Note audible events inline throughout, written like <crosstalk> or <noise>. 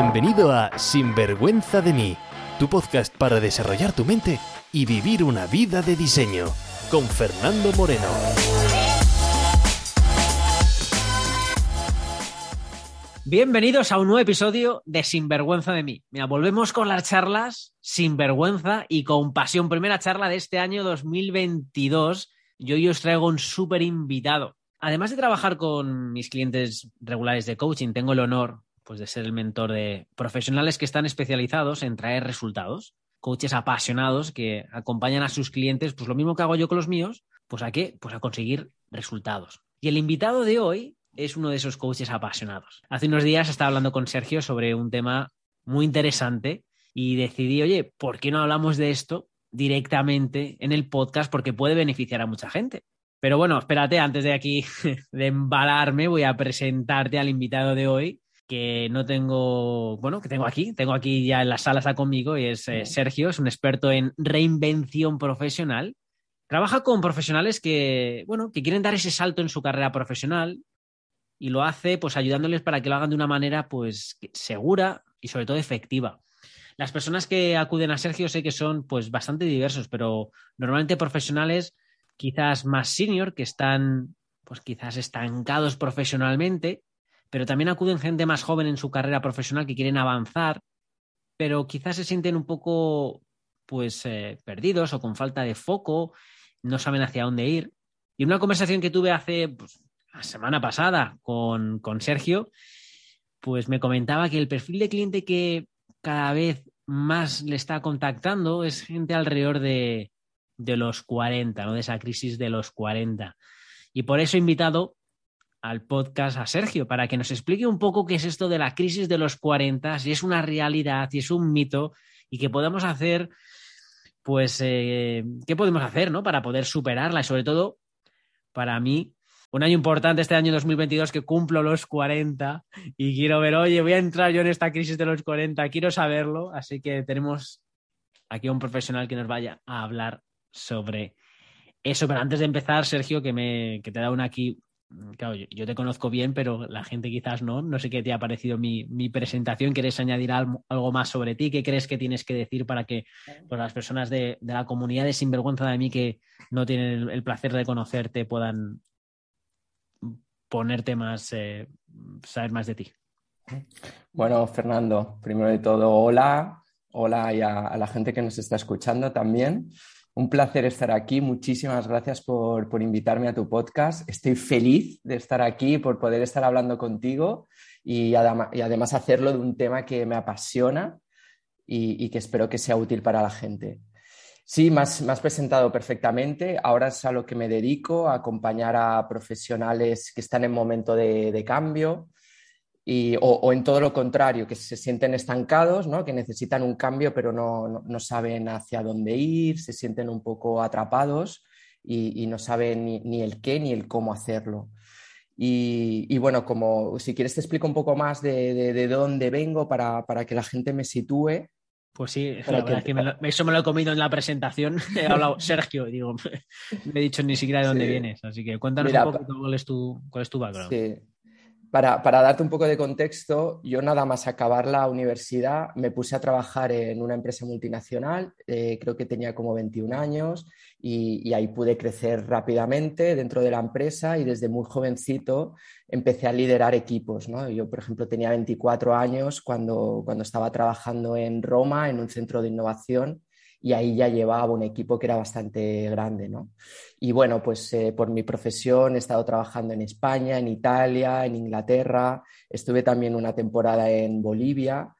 Bienvenido a Sinvergüenza de mí, tu podcast para desarrollar tu mente y vivir una vida de diseño, con Fernando Moreno. Bienvenidos a un nuevo episodio de Sinvergüenza de mí. Mira, volvemos con las charlas sin vergüenza y con pasión. Primera charla de este año 2022. Yo hoy os traigo un súper invitado. Además de trabajar con mis clientes regulares de coaching, tengo el honor pues, de ser el mentor de profesionales que están especializados en traer resultados, coaches apasionados que acompañan a sus clientes, pues lo mismo que hago yo con los míos, pues a qué? Pues a conseguir resultados. Y el invitado de hoy es uno de esos coaches apasionados. Hace unos días estaba hablando con Sergio sobre un tema muy interesante y decidí, oye, ¿por qué no hablamos de esto directamente en el podcast? Porque puede beneficiar a mucha gente. Pero bueno, espérate, antes de aquí <laughs> de embalarme, voy a presentarte al invitado de hoy, que no tengo, bueno, que tengo aquí, tengo aquí ya en la sala, está conmigo, y es eh, Sergio, es un experto en reinvención profesional. Trabaja con profesionales que, bueno, que quieren dar ese salto en su carrera profesional y lo hace pues ayudándoles para que lo hagan de una manera pues segura y sobre todo efectiva. Las personas que acuden a Sergio sé que son pues bastante diversos, pero normalmente profesionales quizás más senior, que están pues quizás estancados profesionalmente, pero también acuden gente más joven en su carrera profesional que quieren avanzar, pero quizás se sienten un poco pues eh, perdidos o con falta de foco, no saben hacia dónde ir. Y una conversación que tuve hace pues, la semana pasada con, con Sergio, pues me comentaba que el perfil de cliente que cada vez más le está contactando es gente alrededor de de los 40, ¿no? de esa crisis de los 40. Y por eso he invitado al podcast a Sergio para que nos explique un poco qué es esto de la crisis de los 40, si es una realidad, si es un mito y qué podemos hacer, pues, eh, qué podemos hacer, ¿no? Para poder superarla y sobre todo, para mí, un año importante este año 2022 que cumplo los 40 y quiero ver, oye, voy a entrar yo en esta crisis de los 40, quiero saberlo, así que tenemos aquí a un profesional que nos vaya a hablar sobre eso. Pero antes de empezar, Sergio, que, me, que te da una aquí. Claro, yo, te conozco bien, pero la gente quizás no. No sé qué te ha parecido mi, presentación. ¿Quieres añadir algo, más sobre ti? ¿Qué crees que tienes que decir para que pues, las personas de, la comunidad de Sinvergüenza de mí que no tienen el, placer de conocerte puedan ponerte más, eh, saber más de ti? Bueno, Fernando, primero de todo, hola. Hola y a la gente que nos está escuchando también. Un placer estar aquí. Muchísimas gracias por, invitarme a tu podcast. Estoy feliz de estar aquí, por poder estar hablando contigo y, además hacerlo de un tema que me apasiona y, que espero que sea útil para la gente. Sí, me has, presentado perfectamente. Ahora es a lo que me dedico, a acompañar a profesionales que están en momento de cambio, o, en todo lo contrario, que se sienten estancados, ¿no? que necesitan un cambio pero no, no, saben hacia dónde ir, se sienten un poco atrapados y, no saben ni, el qué ni el cómo hacerlo. Y, bueno, como si quieres te explico un poco más de, de, dónde vengo para, para, que la gente me sitúe. Pues sí, eso me lo he comido en la presentación. <laughs> He hablado <laughs> Sergio, digo, <laughs> me he dicho ni siquiera de dónde vienes. Así que cuéntanos un poco cuál es tu, cuál es tu background. Sí para, darte un poco de contexto, yo nada más acabar la universidad me puse a trabajar en una empresa multinacional, eh, creo que tenía como 21 años y, ahí pude crecer rápidamente dentro de la empresa y desde muy jovencito empecé a liderar equipos. Yo, por ejemplo, tenía 24 años cuando, cuando estaba trabajando en Roma, en un centro de innovación y ahí ya llevaba un equipo que era bastante grande, ¿no? Y bueno, pues eh, por mi profesión he estado trabajando en España, en Italia, en Inglaterra, estuve también una temporada en Bolivia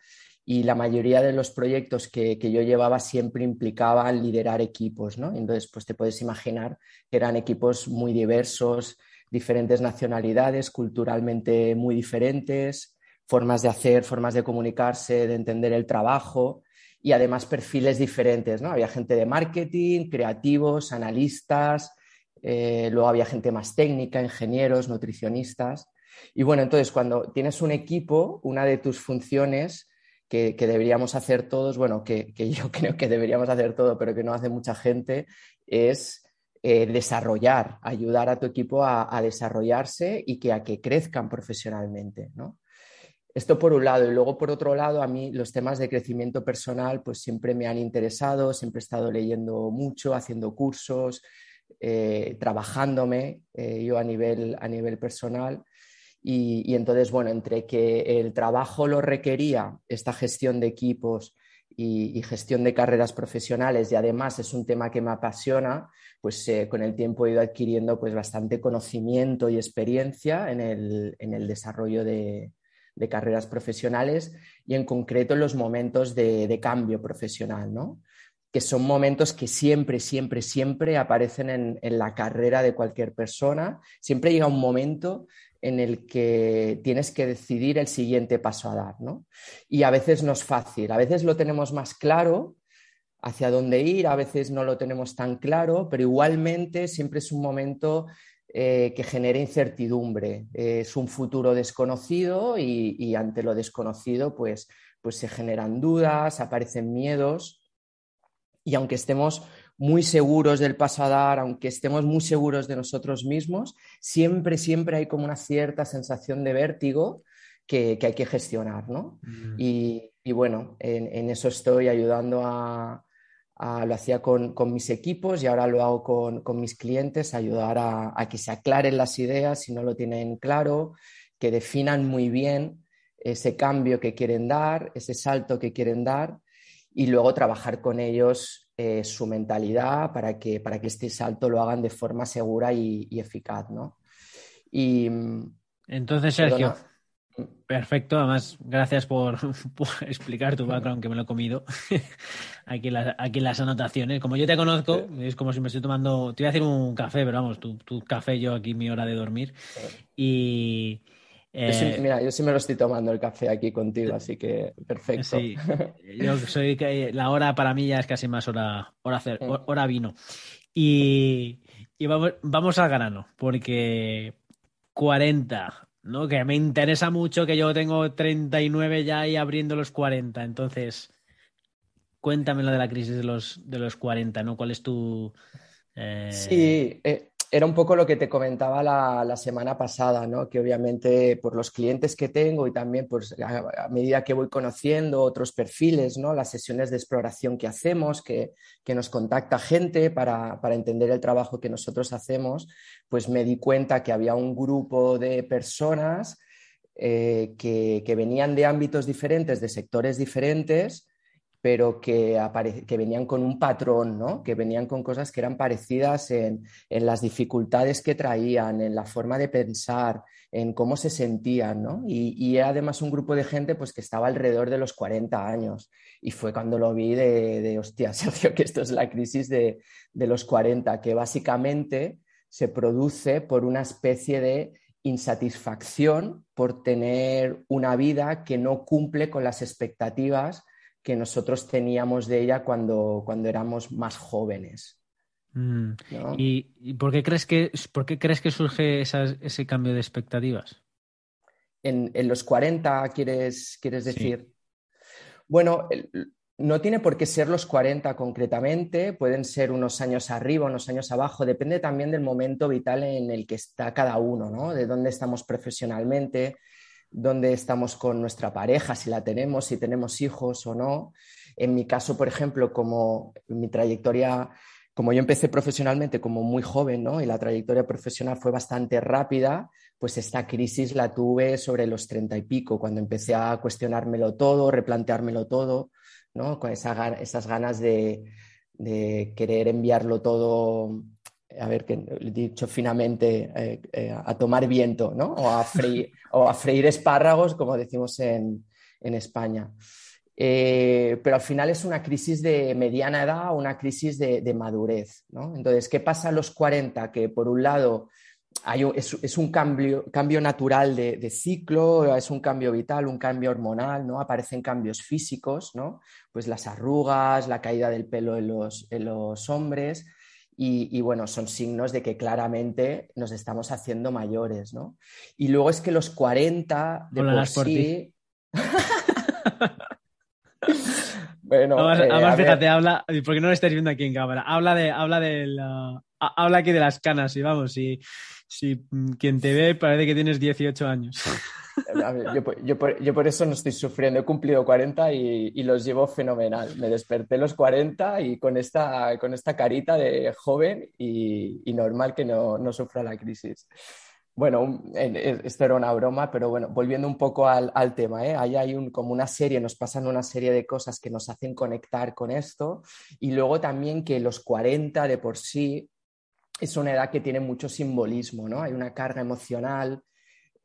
y la mayoría de los proyectos que, que, yo llevaba siempre implicaban liderar equipos, ¿no? Entonces, pues te puedes imaginar que eran equipos muy diversos, diferentes nacionalidades, culturalmente muy diferentes, formas de hacer, formas de comunicarse, de entender el trabajo y además perfiles diferentes, ¿no? Había gente de marketing, creativos, analistas, eh, luego había gente más técnica, ingenieros, nutricionistas. Y bueno, entonces cuando tienes un equipo, una de tus funciones que, deberíamos hacer todos, bueno, que, yo <laughs> creo que deberíamos hacer todo, pero que no hace mucha gente, es eh, desarrollar, ayudar a tu equipo a, a, desarrollarse y que a que crezcan profesionalmente, ¿no? Esto por un lado. Y luego por otro lado, a mí los temas de crecimiento personal pues siempre me han interesado, siempre he estado leyendo mucho, haciendo cursos, eh, trabajándome eh, yo a nivel, a nivel personal. Y, entonces, bueno, entre que el trabajo lo requería, esta gestión de equipos y, gestión de carreras profesionales, y además es un tema que me apasiona, pues eh, con el tiempo he ido adquiriendo pues bastante conocimiento y experiencia en el, desarrollo de, carreras profesionales y en concreto en los momentos de, de cambio profesional, ¿no? que son momentos que siempre, siempre, siempre aparecen en, la carrera de cualquier persona. Siempre llega un momento en el que tienes que decidir el siguiente paso a dar, ¿no? Y a veces no es fácil, a veces lo tenemos más claro hacia dónde ir, a veces no lo tenemos tan claro, pero igualmente siempre es un momento eh, que genera incertidumbre, es un futuro desconocido y, y, ante lo desconocido pues, pues se generan dudas, aparecen miedos y aunque estemos muy seguros del paso a dar, aunque estemos muy seguros de nosotros mismos, siempre, siempre hay como una cierta sensación de vértigo que, hay que gestionar, ¿no? Mm. Y, bueno, en, eso estoy ayudando a, lo hacía con, mis equipos y ahora lo hago con, mis clientes, ayudar a, a, que se aclaren las ideas si no lo tienen claro, que definan muy bien ese cambio que quieren dar, ese salto que quieren dar y luego trabajar con ellos eh, su mentalidad para que, para que este salto lo hagan de forma segura y, eficaz. ¿no? Y, Entonces, Sergio, perfecto. Además, gracias <laughs> por, explicar tu background, que me lo he comido. <laughs> aquí, las, aquí las anotaciones. Como yo te conozco, es como si me estoy tomando. Te iba a decir un café, pero vamos, tu, tu café, yo aquí mi hora de dormir. Y. Eh, mira, yo sí me lo estoy tomando el café aquí contigo, así que perfecto. Sí, yo soy la hora para mí ya es casi más hora, hora, hacer, mm. hora vino. Y, vamos, vamos al grano, porque 40, ¿no? Que me interesa mucho que yo tengo 39 ya y abriendo los 40. Entonces, cuéntame lo de la crisis de los, de los 40, ¿no? ¿Cuál es tu. Eh, sí, eh, era un poco lo que te comentaba la, semana pasada, ¿no? que obviamente por los clientes que tengo y también pues, a, medida que voy conociendo otros perfiles, ¿no? las sesiones de exploración que hacemos, que, nos contacta gente para, entender el trabajo que nosotros hacemos, pues me di cuenta que había un grupo de personas eh, que, que venían de ámbitos diferentes, de sectores diferentes, pero que, que, venían con un patrón, ¿no? que venían con cosas que eran parecidas en, las dificultades que traían, en la forma de pensar, en cómo se sentían. ¿no? Y, era además un grupo de gente pues, que estaba alrededor de los 40 años. Y fue cuando lo vi de, de hostia, <laughs> Sergio, que esto es la crisis de, de los 40, que básicamente se produce por una especie de insatisfacción por tener una vida que no cumple con las expectativas que nosotros teníamos de ella cuando, cuando éramos más jóvenes. Mm. ¿Y, por, qué crees que, por qué crees que surge ese cambio de expectativas? En, los 40, ¿quieres, quieres decir? Bueno, no tiene por qué ser los 40 concretamente, pueden ser unos años arriba, unos años abajo, depende también del momento vital en el que está cada uno, ¿no? De dónde estamos profesionalmente, dónde estamos con nuestra pareja, si la tenemos, si tenemos hijos o no. En mi caso, por ejemplo, como mi trayectoria, como yo empecé profesionalmente como muy joven, ¿no? Y la trayectoria profesional fue bastante rápida, pues esta crisis la tuve sobre los treinta y pico, cuando empecé a cuestionármelo todo, replanteármelo todo, ¿no? Con esas ganas de, de querer enviarlo todo a ver, que dicho finamente, eh, eh, a tomar viento, ¿no? O a freír, <laughs> o a freír espárragos, como decimos en, España. Eh, pero al final es una crisis de mediana edad una crisis de, madurez, ¿no? Entonces, ¿qué pasa a los 40? Que por un lado hay es, un cambio, cambio natural de, ciclo, es un cambio vital, un cambio hormonal, ¿no? Aparecen cambios físicos, ¿no? Pues las arrugas, la caída del pelo en los, en los hombres, y, bueno, son signos de que claramente nos estamos haciendo mayores, ¿no? Y luego es que los 40 de por sí... <laughs> bueno, además, eh, fíjate, habla, porque no lo estáis viendo aquí en cámara, habla de, habla de, habla aquí de las canas y vamos, si, si quien te ve parece que tienes 18 años. yo, por, eso no estoy sufriendo. He cumplido 40 y, los llevo fenomenal. Me desperté los 40 y con esta, con esta carita de joven y, normal que no, no, sufra la crisis. Bueno, esto era una broma, pero bueno, volviendo un poco al, tema, ¿eh? ahí hay un, como una serie, nos pasan una serie de cosas que nos hacen conectar con esto y luego también que los 40 de por sí es una edad que tiene mucho simbolismo, ¿no? Hay una carga emocional,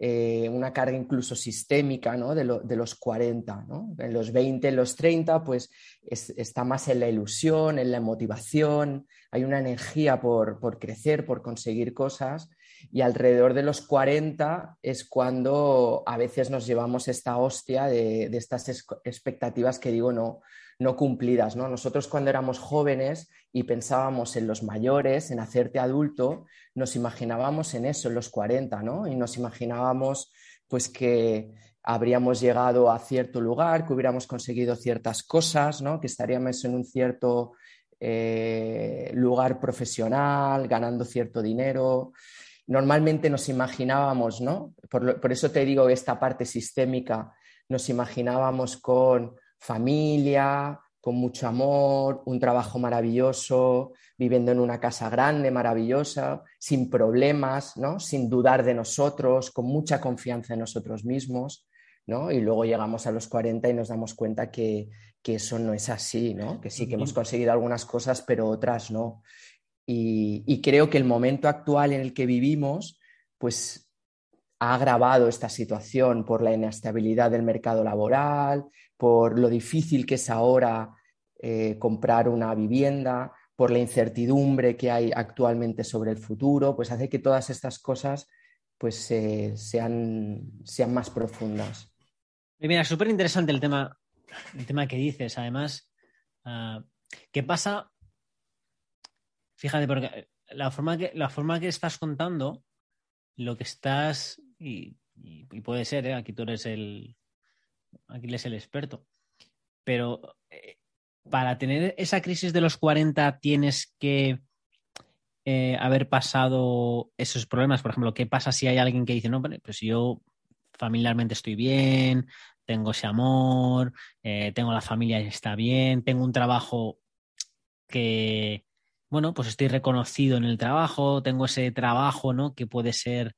eh, una carga incluso sistémica ¿no? de, los 40. ¿no? En los 20, en los 30, pues está más en la ilusión, en la motivación, hay una energía por, crecer, por conseguir cosas. Y alrededor de los 40 es cuando a veces nos llevamos esta hostia de, de estas expectativas que digo no, no cumplidas. ¿no? Nosotros cuando éramos jóvenes y pensábamos en los mayores, en hacerte adulto, nos imaginábamos en eso, en los 40, ¿no? Y nos imaginábamos pues que habríamos llegado a cierto lugar, que hubiéramos conseguido ciertas cosas, ¿no? Que estaríamos en un cierto eh, lugar profesional, ganando cierto dinero. Normalmente nos imaginábamos, ¿no? Por, por eso te digo esta parte sistémica, nos imaginábamos con familia, con mucho amor, un trabajo maravilloso, viviendo en una casa grande, maravillosa, sin problemas, ¿no? sin dudar de nosotros, con mucha confianza en nosotros mismos. ¿no? Y luego llegamos a los 40 y nos damos cuenta que, eso no es así, ¿no? que sí que hemos conseguido algunas cosas, pero otras no. Y, creo que el momento actual en el que vivimos, pues ha agravado esta situación por la inestabilidad del mercado laboral, por lo difícil que es ahora eh, comprar una vivienda, por la incertidumbre que hay actualmente sobre el futuro, pues hace que todas estas cosas pues, sean, sean más profundas. Mira, súper interesante el tema, el tema que dices. Además, ah, ¿qué pasa? Fíjate, porque la forma que, la forma que estás contando, lo que estás, y, puede ser, ¿eh? aquí tú eres el, aquí es el experto. Pero eh, para tener esa crisis de los 40 tienes que eh, haber pasado esos problemas. Por ejemplo, ¿qué pasa si hay alguien que dice, no, pues yo familiarmente estoy bien, tengo ese amor, eh, tengo la familia y está bien, tengo un trabajo que, bueno, pues estoy reconocido en el trabajo, tengo ese trabajo, ¿no? Que puede ser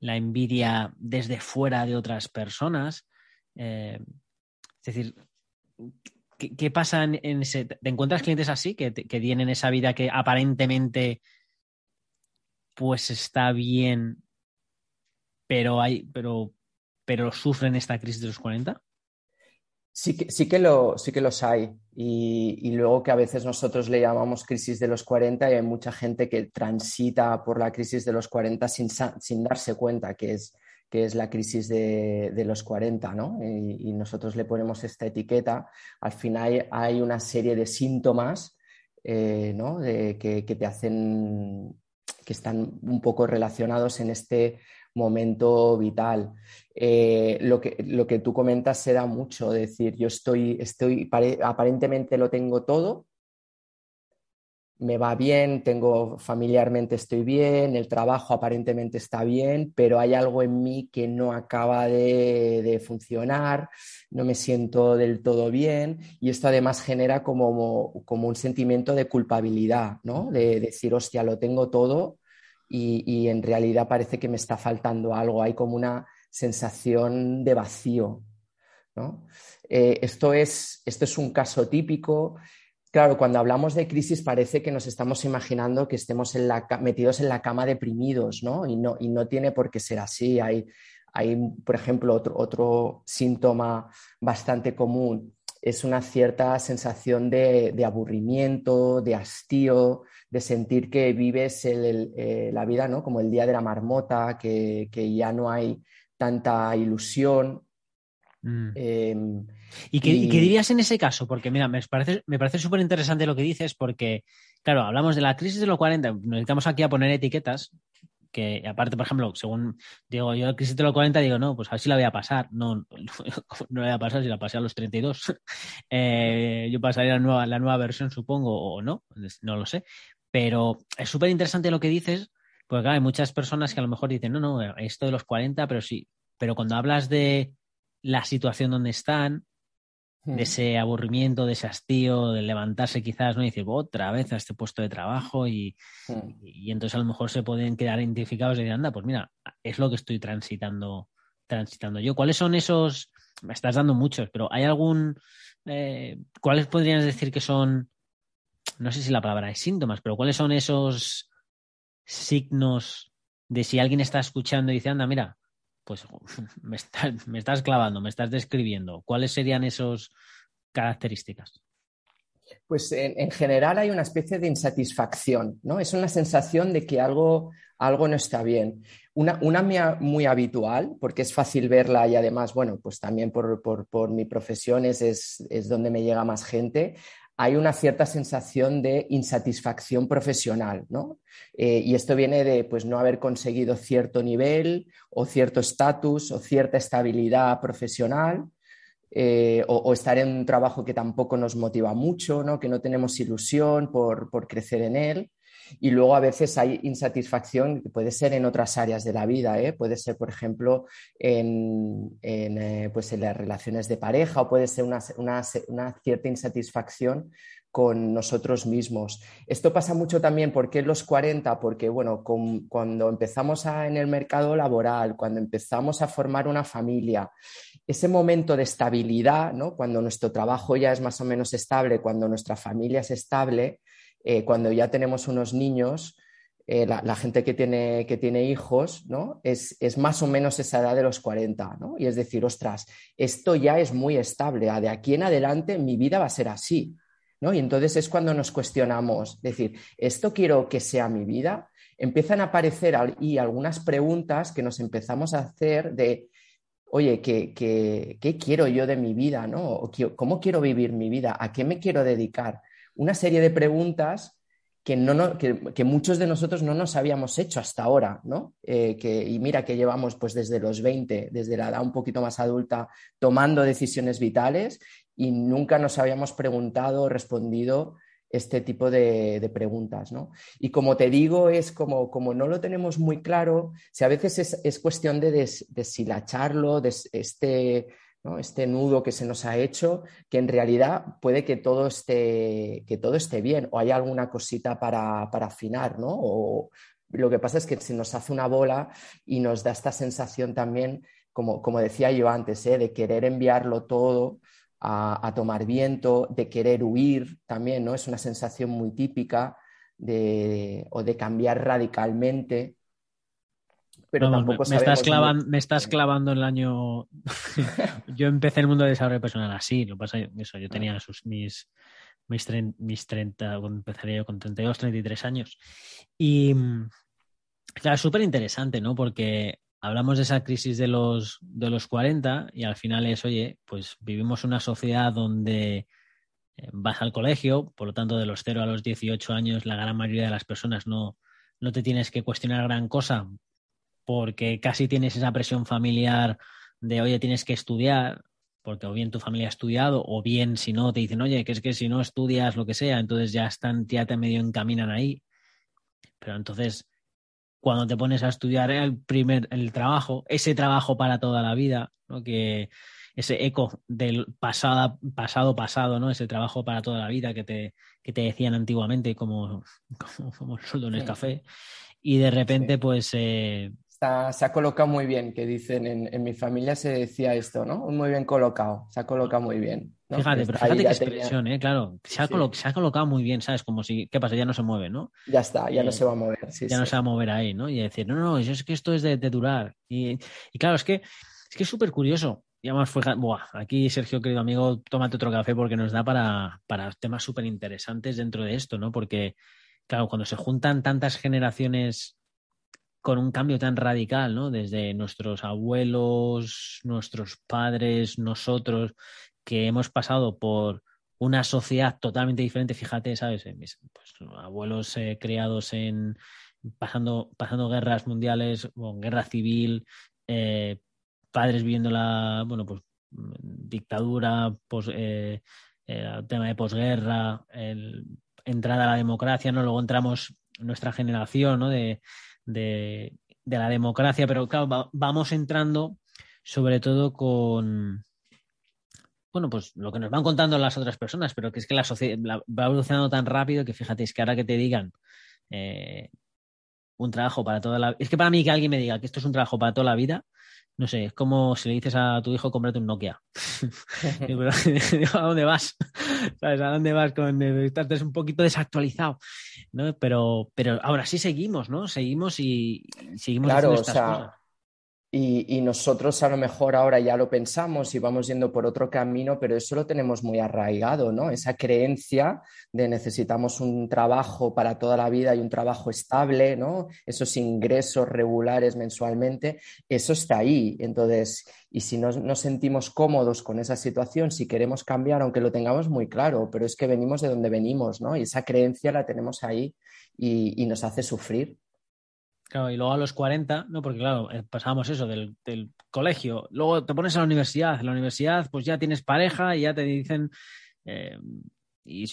la envidia desde fuera de otras personas. Eh, es decir, ¿qué, pasa en. ¿Te encuentras clientes así que, tienen esa vida que aparentemente pues está bien, pero hay, pero, pero sufren esta crisis de los 40? Sí que, sí que, los hay. Y, luego que a veces nosotros le llamamos crisis de los 40 y hay mucha gente que transita por la crisis de los 40 sin, sin darse cuenta que es, que es la crisis de, los 40, ¿no? Y, nosotros le ponemos esta etiqueta. Al final hay una serie de síntomas, eh, ¿no? De, que, te hacen, que están un poco relacionados en este momento vital. Eh, lo, que, lo que tú comentas se da mucho, decir, yo estoy, estoy, aparentemente lo tengo todo, me va bien, tengo familiarmente estoy bien, el trabajo aparentemente está bien, pero hay algo en mí que no acaba de, funcionar, no me siento del todo bien y esto además genera como, un sentimiento de culpabilidad, ¿no? De, decir, hostia, lo tengo todo y, en realidad parece que me está faltando algo, hay como una sensación de vacío, ¿no? Eh, esto, es, esto es un caso típico Claro, cuando hablamos de crisis parece que nos estamos imaginando que estemos metidos en la cama deprimidos, ¿no? Y, ¿no? y no tiene por qué ser así. Hay, hay por ejemplo, otro, síntoma bastante común es una cierta sensación de, aburrimiento, de hastío, de sentir que vives eh, la vida ¿no? como el día de la marmota, que, ya no hay tanta ilusión. Mm. Em, ¿Y qué, dirías en ese caso? Porque, mira, me parece, me parece súper interesante lo que dices, porque, claro, hablamos de la crisis de los 40, nos dedicamos aquí a poner etiquetas, que aparte, por ejemplo, según digo yo, crisis de los 40, digo, no, pues a ver si la voy a pasar. No, <laughs> no, la voy a pasar si la pasé a los 32. <laughs> eh, yo pasaría la nueva, la nueva versión, supongo, o no, no lo sé. Pero es súper interesante lo que dices, porque claro, hay muchas personas que a lo mejor dicen, no, no, esto de los 40, pero sí. Pero cuando hablas de la situación donde están, de ese aburrimiento, de ese hastío, de levantarse quizás, ¿no? Y decir, otra vez a este puesto de trabajo y, y, entonces a lo mejor se pueden quedar identificados y decir, anda, pues mira, es lo que estoy transitando, transitando yo. ¿Cuáles son esos? Me estás dando muchos, pero ¿hay algún? Eh, ¿Cuáles podrías decir que son? No sé si la palabra es síntomas, pero ¿cuáles son esos signos de si alguien está escuchando y dice, anda, mira, pues <laughs> me, estás clavando, me estás describiendo. ¿Cuáles serían esas características? Pues en, general hay una especie de insatisfacción, ¿no? Es una sensación de que algo, algo no está bien. Una, una muy habitual, porque es fácil verla y además, bueno, pues también por, por, mi profesión es, es, donde me llega más gente, hay una cierta sensación de insatisfacción profesional, ¿no? Eh, y esto viene de pues, no haber conseguido cierto nivel o cierto estatus o cierta estabilidad profesional eh, o, estar en un trabajo que tampoco nos motiva mucho, ¿no? que no tenemos ilusión por, crecer en él. Y luego a veces hay insatisfacción que puede ser en otras áreas de la vida, ¿eh? puede ser, por ejemplo, en, eh, pues en las relaciones de pareja o puede ser una, cierta insatisfacción con nosotros mismos. Esto pasa mucho también porque en los 40, porque bueno, cuando empezamos en el mercado laboral, cuando empezamos a formar una familia, ese momento de estabilidad, ¿no? cuando nuestro trabajo ya es más o menos estable, cuando nuestra familia es estable, eh, cuando ya tenemos unos niños, eh, la, gente que tiene, que tiene hijos, ¿no? Es, es, más o menos esa edad de los 40, ¿no? Y es decir, ostras, esto ya es muy estable, de aquí en adelante mi vida va a ser así, y entonces es cuando nos cuestionamos, decir, ¿esto quiero que sea mi vida? Empiezan a aparecer ahí algunas preguntas que nos empezamos a hacer de, oye, ¿qué, qué, quiero yo de mi vida? ¿no? ¿Cómo quiero vivir mi vida? ¿A qué me quiero dedicar? Una serie de preguntas que, no, que, muchos de nosotros no nos habíamos hecho hasta ahora, ¿no? Eh, que, y mira que llevamos pues desde los 20, desde la edad un poquito más adulta, tomando decisiones vitales y nunca nos habíamos preguntado o respondido este tipo de, preguntas. ¿no? Y como te digo, es como, como no lo tenemos muy claro, si a veces es, cuestión de deshilacharlo, de este, este nudo que se nos ha hecho, que en realidad puede que todo esté, que todo esté bien o hay alguna cosita para, para afinar, ¿no? O, lo que pasa es que se nos hace una bola y nos da esta sensación también, como, como decía yo antes, ¿eh? de querer enviarlo todo a, tomar viento, de querer huir también, ¿no? Es una sensación muy típica de, o de cambiar radicalmente. Pero tampoco me, estás clavando, me estás clavando el año. <laughs> yo empecé el mundo de desarrollo personal así. Lo pasa eso, yo tenía sus, mis, mis, mis 30, empezaría yo con 32, 33 años. Y claro, súper interesante, ¿no? Porque hablamos de esa crisis de los, de los 40 y al final es, oye, pues vivimos una sociedad donde eh, vas al colegio, por lo tanto de los 0 a los 18 años la gran mayoría de las personas no, no te tienes que cuestionar gran cosa porque casi tienes esa presión familiar de, oye, tienes que estudiar, porque o bien tu familia ha estudiado, o bien si no, te dicen, oye, que es que si no estudias lo que sea, entonces ya están, ya te medio encaminan ahí. Pero entonces, cuando te pones a estudiar el primer el trabajo, ese trabajo para toda la vida, ¿no? que ese eco del pasado, pasado, pasado, ¿no? Ese trabajo para toda la vida que te, que te decían antiguamente como, <laughs> como, el sueldo en el café. Y de repente, pues, eh, se ha colocado muy bien, que dicen en, mi familia se decía esto, ¿no? Muy bien colocado, se ha colocado muy bien. Fíjate, pero fíjate qué expresión, ¿eh? Claro, se ha, colocado muy bien, ¿sabes? Como si, ¿qué pasa? Ya no se mueve, ¿no? Ya está, ya no eh, se va a mover. ya no se va a mover ahí, ¿no? Y decir, no, no, es que esto es de, durar. Y, claro, es que es que es súper curioso. Y además fue, buah, aquí Sergio, querido amigo, tómate otro café porque nos da para, para temas súper interesantes dentro de esto, ¿no? Porque, claro, cuando se juntan tantas generaciones con un cambio tan radical, ¿no? Desde nuestros abuelos, nuestros padres, nosotros, que hemos pasado por una sociedad totalmente diferente, fíjate, ¿sabes? Eh, mis pues, abuelos eh, criados en pasando, pasando guerras mundiales, guerra civil, eh, padres viviendo la, bueno, pues dictadura, el tema de posguerra, entrada a la democracia, ¿no? Luego entramos nuestra generación, ¿no? De, de, la democracia, pero claro, vamos entrando sobre todo con, bueno, pues lo que nos van contando las otras personas, pero que es que la sociedad va evolucionando tan rápido que fíjate, es que ahora que te digan eh, un trabajo para toda la vida, es que para mí que alguien me diga que esto es un trabajo para toda la vida, no sé, es como si le dices a tu hijo cómprate un Nokia. <laughs> ¿A dónde vas? <laughs> ¿Sabes? ¿A dónde vas? Con, estás un poquito desactualizado. ¿no? Pero, pero ahora sí seguimos, ¿no? Seguimos y, seguimos claro, haciendo estas cosas. Y, nosotros a lo mejor ahora ya lo pensamos y vamos yendo por otro camino, pero eso lo tenemos muy arraigado, ¿no? Esa creencia de necesitamos un trabajo para toda la vida y un trabajo estable, ¿no? Esos ingresos regulares mensualmente, eso está ahí. Entonces, y si no nos sentimos cómodos con esa situación, si queremos cambiar, aunque lo tengamos muy claro, pero es que venimos de donde venimos, ¿no? Y esa creencia la tenemos ahí y nos hace sufrir. Claro, y luego a los 40, ¿no? Porque claro, eh, pasábamos eso del, colegio, luego te pones a la universidad, en la universidad pues ya tienes pareja y ya te dicen eh, y,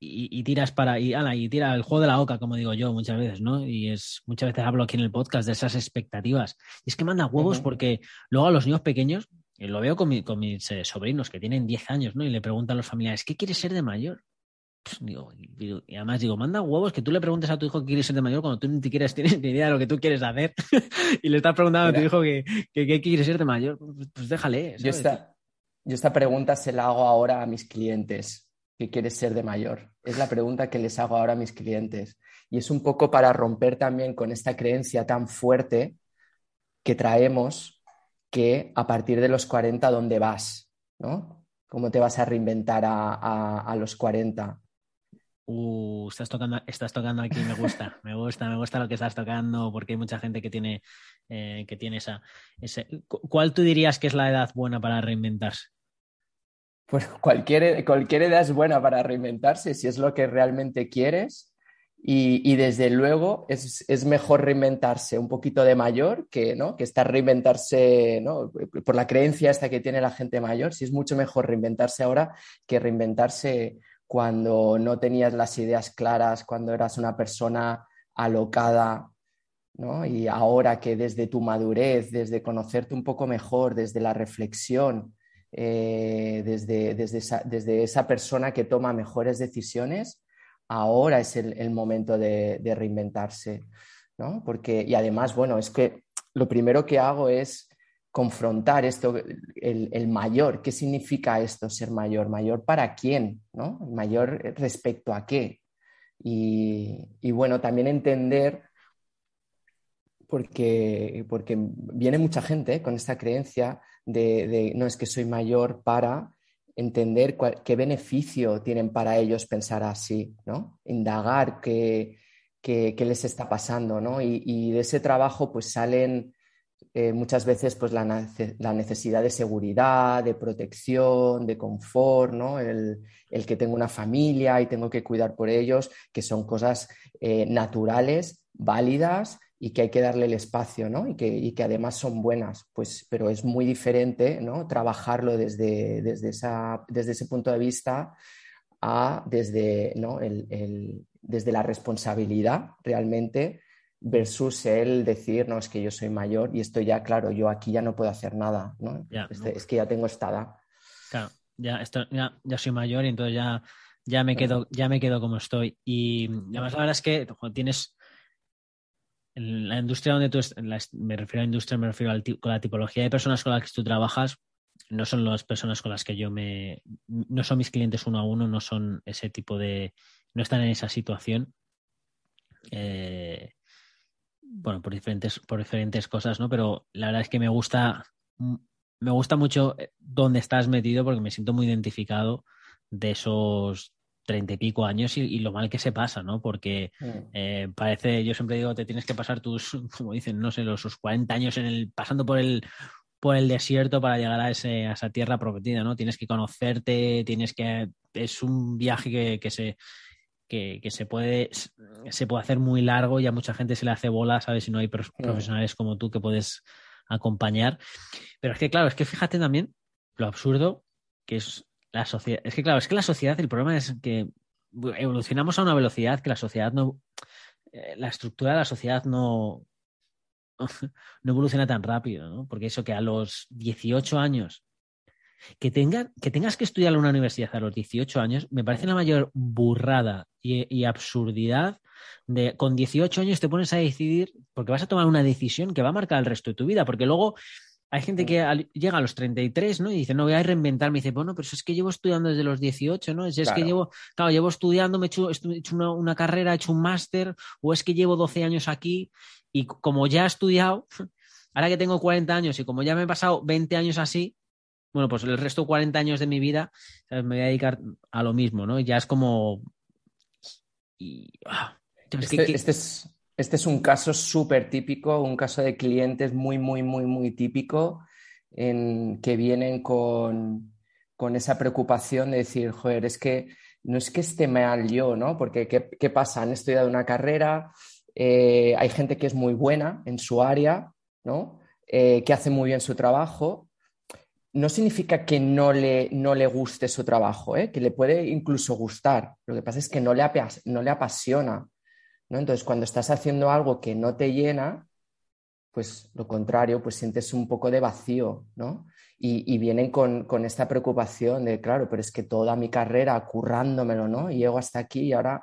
y, tiras para, y, ala, y tira el juego de la oca, como digo yo muchas veces, ¿no? Y es, muchas veces hablo aquí en el podcast de esas expectativas. Y es que manda huevos porque luego a los niños pequeños, y lo veo con, con mis eh, sobrinos que tienen 10 años, ¿no? Y le preguntan a los familiares, ¿qué quieres ser de mayor? Digo, y además digo, manda huevos que tú le preguntes a tu hijo que quiere ser de mayor cuando tú ni siquiera tienes ni idea de lo que tú quieres hacer <laughs> y le estás preguntando a tu hijo que, que, quiere ser de mayor, pues, pues déjale. Yo esta, yo esta pregunta se la hago ahora a mis clientes. ¿Qué quieres ser de mayor? Es la pregunta que les hago ahora a mis clientes. Y es un poco para romper también con esta creencia tan fuerte que traemos que a partir de los 40, ¿dónde vas? ¿No? ¿Cómo te vas a reinventar a, a, a los 40? Uh, estás tocando, estás tocando aquí, me gusta, me gusta, me gusta lo que estás tocando, porque hay mucha gente que tiene, eh, que tiene esa. ¿Cuál tú dirías que es la edad buena para reinventarse? Pues cualquier, cualquier edad es buena para reinventarse, si es lo que realmente quieres. Y, desde luego es, es, mejor reinventarse un poquito de mayor que, ¿no? que estar reinventarse ¿no? por la creencia esta que tiene la gente mayor. Si es mucho mejor reinventarse ahora que reinventarse cuando no tenías las ideas claras, cuando eras una persona alocada, ¿no? Y ahora que desde tu madurez, desde conocerte un poco mejor, desde la reflexión, eh, desde, desde, esa, persona que toma mejores decisiones, ahora es el, momento de, de, reinventarse, ¿no? Porque, y además, bueno, es que lo primero que hago es confrontar esto, el, mayor, ¿qué significa esto ser mayor? ¿Mayor para quién? ¿no? ¿Mayor respecto a qué? Y, bueno, también entender, porque, porque viene mucha gente con esta creencia de, no es que soy mayor para entender qué beneficio tienen para ellos pensar así, ¿no? Indagar qué, les está pasando, ¿no? Y, y de ese trabajo pues salen eh, muchas veces pues, la, necesidad de seguridad, de protección, de confort, ¿no? el, que tengo una familia y tengo que cuidar por ellos, que son cosas eh, naturales, válidas y que hay que darle el espacio ¿no? y, que, que, además son buenas, pues, pero es muy diferente ¿no? trabajarlo desde, desde, esa, desde ese punto de vista a desde, ¿no? el, desde la responsabilidad realmente versus el decir, no, es que yo soy mayor y esto ya, claro, yo aquí ya no puedo hacer nada, ¿no? Este, es que ya tengo esta edad. Claro, ya, esto, ya, ya, soy mayor y entonces ya, ya, me quedo, ya me quedo como estoy. Y además la verdad es que tienes en la industria donde tú, me refiero a la industria, me refiero a con la tipología de personas con las que tú trabajas, no son las personas con las que yo me, no son mis clientes uno a uno, no son ese tipo de, no están en esa situación. Eh, bueno, por diferentes, por diferentes cosas, ¿no? Pero la verdad es que me gusta, mm, me gusta mucho eh, dónde estás metido porque me siento muy identificado de esos treinta y pico años y, lo mal que se pasa, ¿no? Porque mm. eh, parece, yo siempre digo, te tienes que pasar tus, <laughs> como dicen, no sé, los sus 40 años en el, pasando por el, por el desierto para llegar a, ese, a esa tierra prometida, ¿no? Tienes que conocerte, tienes que, es un viaje que, que se, que, se, puede, se puede hacer muy largo y a mucha gente se le hace bola, ¿sabes? Si no hay profesionales como tú que puedes acompañar. Pero es que, claro, es que fíjate también lo absurdo que es la sociedad. Es que, claro, es que la sociedad, el problema es que evolucionamos a una velocidad que la sociedad no, eh, la estructura de la sociedad no, <laughs> no evoluciona tan rápido, ¿no? Porque eso que a los 18 años, que, que tengas que estudiar en una universidad a los 18 años, me parece la mayor burrada y, absurdidad de con 18 años te pones a decidir, porque vas a tomar una decisión que va a marcar el resto de tu vida, porque luego hay gente que llega a los 33, ¿no? Y dice, no, voy a reinventarme. Y dice, bueno, pero eso es que llevo estudiando desde los 18, ¿no? Es, que llevo, claro, llevo estudiando, me he hecho, una, carrera, he hecho un máster, o es que llevo 12 años aquí y como ya he estudiado, <laughs> ahora que tengo 40 años y como ya me he pasado 20 años así, bueno, pues el resto de 40 años de mi vida me voy a dedicar a lo mismo, ¿no? Ya es como... Ah, este, este es este es un caso súper típico, un caso de clientes muy, muy, muy, muy típico en, que vienen con, esa preocupación de decir, joder, es que no es que esté mal yo, ¿no? Porque ¿qué, pasa? Han estudiado una carrera, eh, hay gente que es muy buena en su área, ¿no? Eh, que hace muy bien su trabajo. No significa que no le, no le guste su trabajo, ¿eh? que le puede incluso gustar. Lo que pasa es que no le, no le apasiona. Entonces, cuando estás haciendo algo que no te llena, pues lo contrario, pues sientes un poco de vacío, ¿no? Y, vienen con, esta preocupación de, claro, pero es que toda mi carrera currándomelo, ¿no? Y llego hasta aquí y ahora,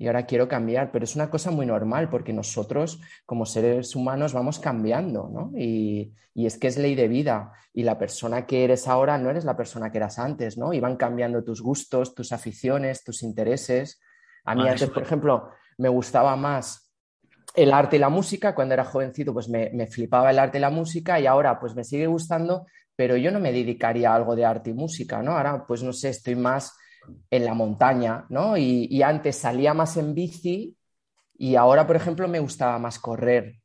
y ahora quiero cambiar, pero es una cosa muy normal porque nosotros como seres humanos vamos cambiando, ¿no? Y, y, es que es ley de vida y la persona que eres ahora no eres la persona que eras antes, ¿no? Y van cambiando tus gustos, tus aficiones, tus intereses. A mí antes, por ejemplo, me gustaba más el arte y la música. Cuando era jovencito, pues me, flipaba el arte y la música y ahora pues me sigue gustando, pero yo no me dedicaría a algo de arte y música, ¿no? Ahora pues no sé, estoy más en la montaña, ¿no? y antes salía más en bici y ahora, por ejemplo, me gustaba más correr.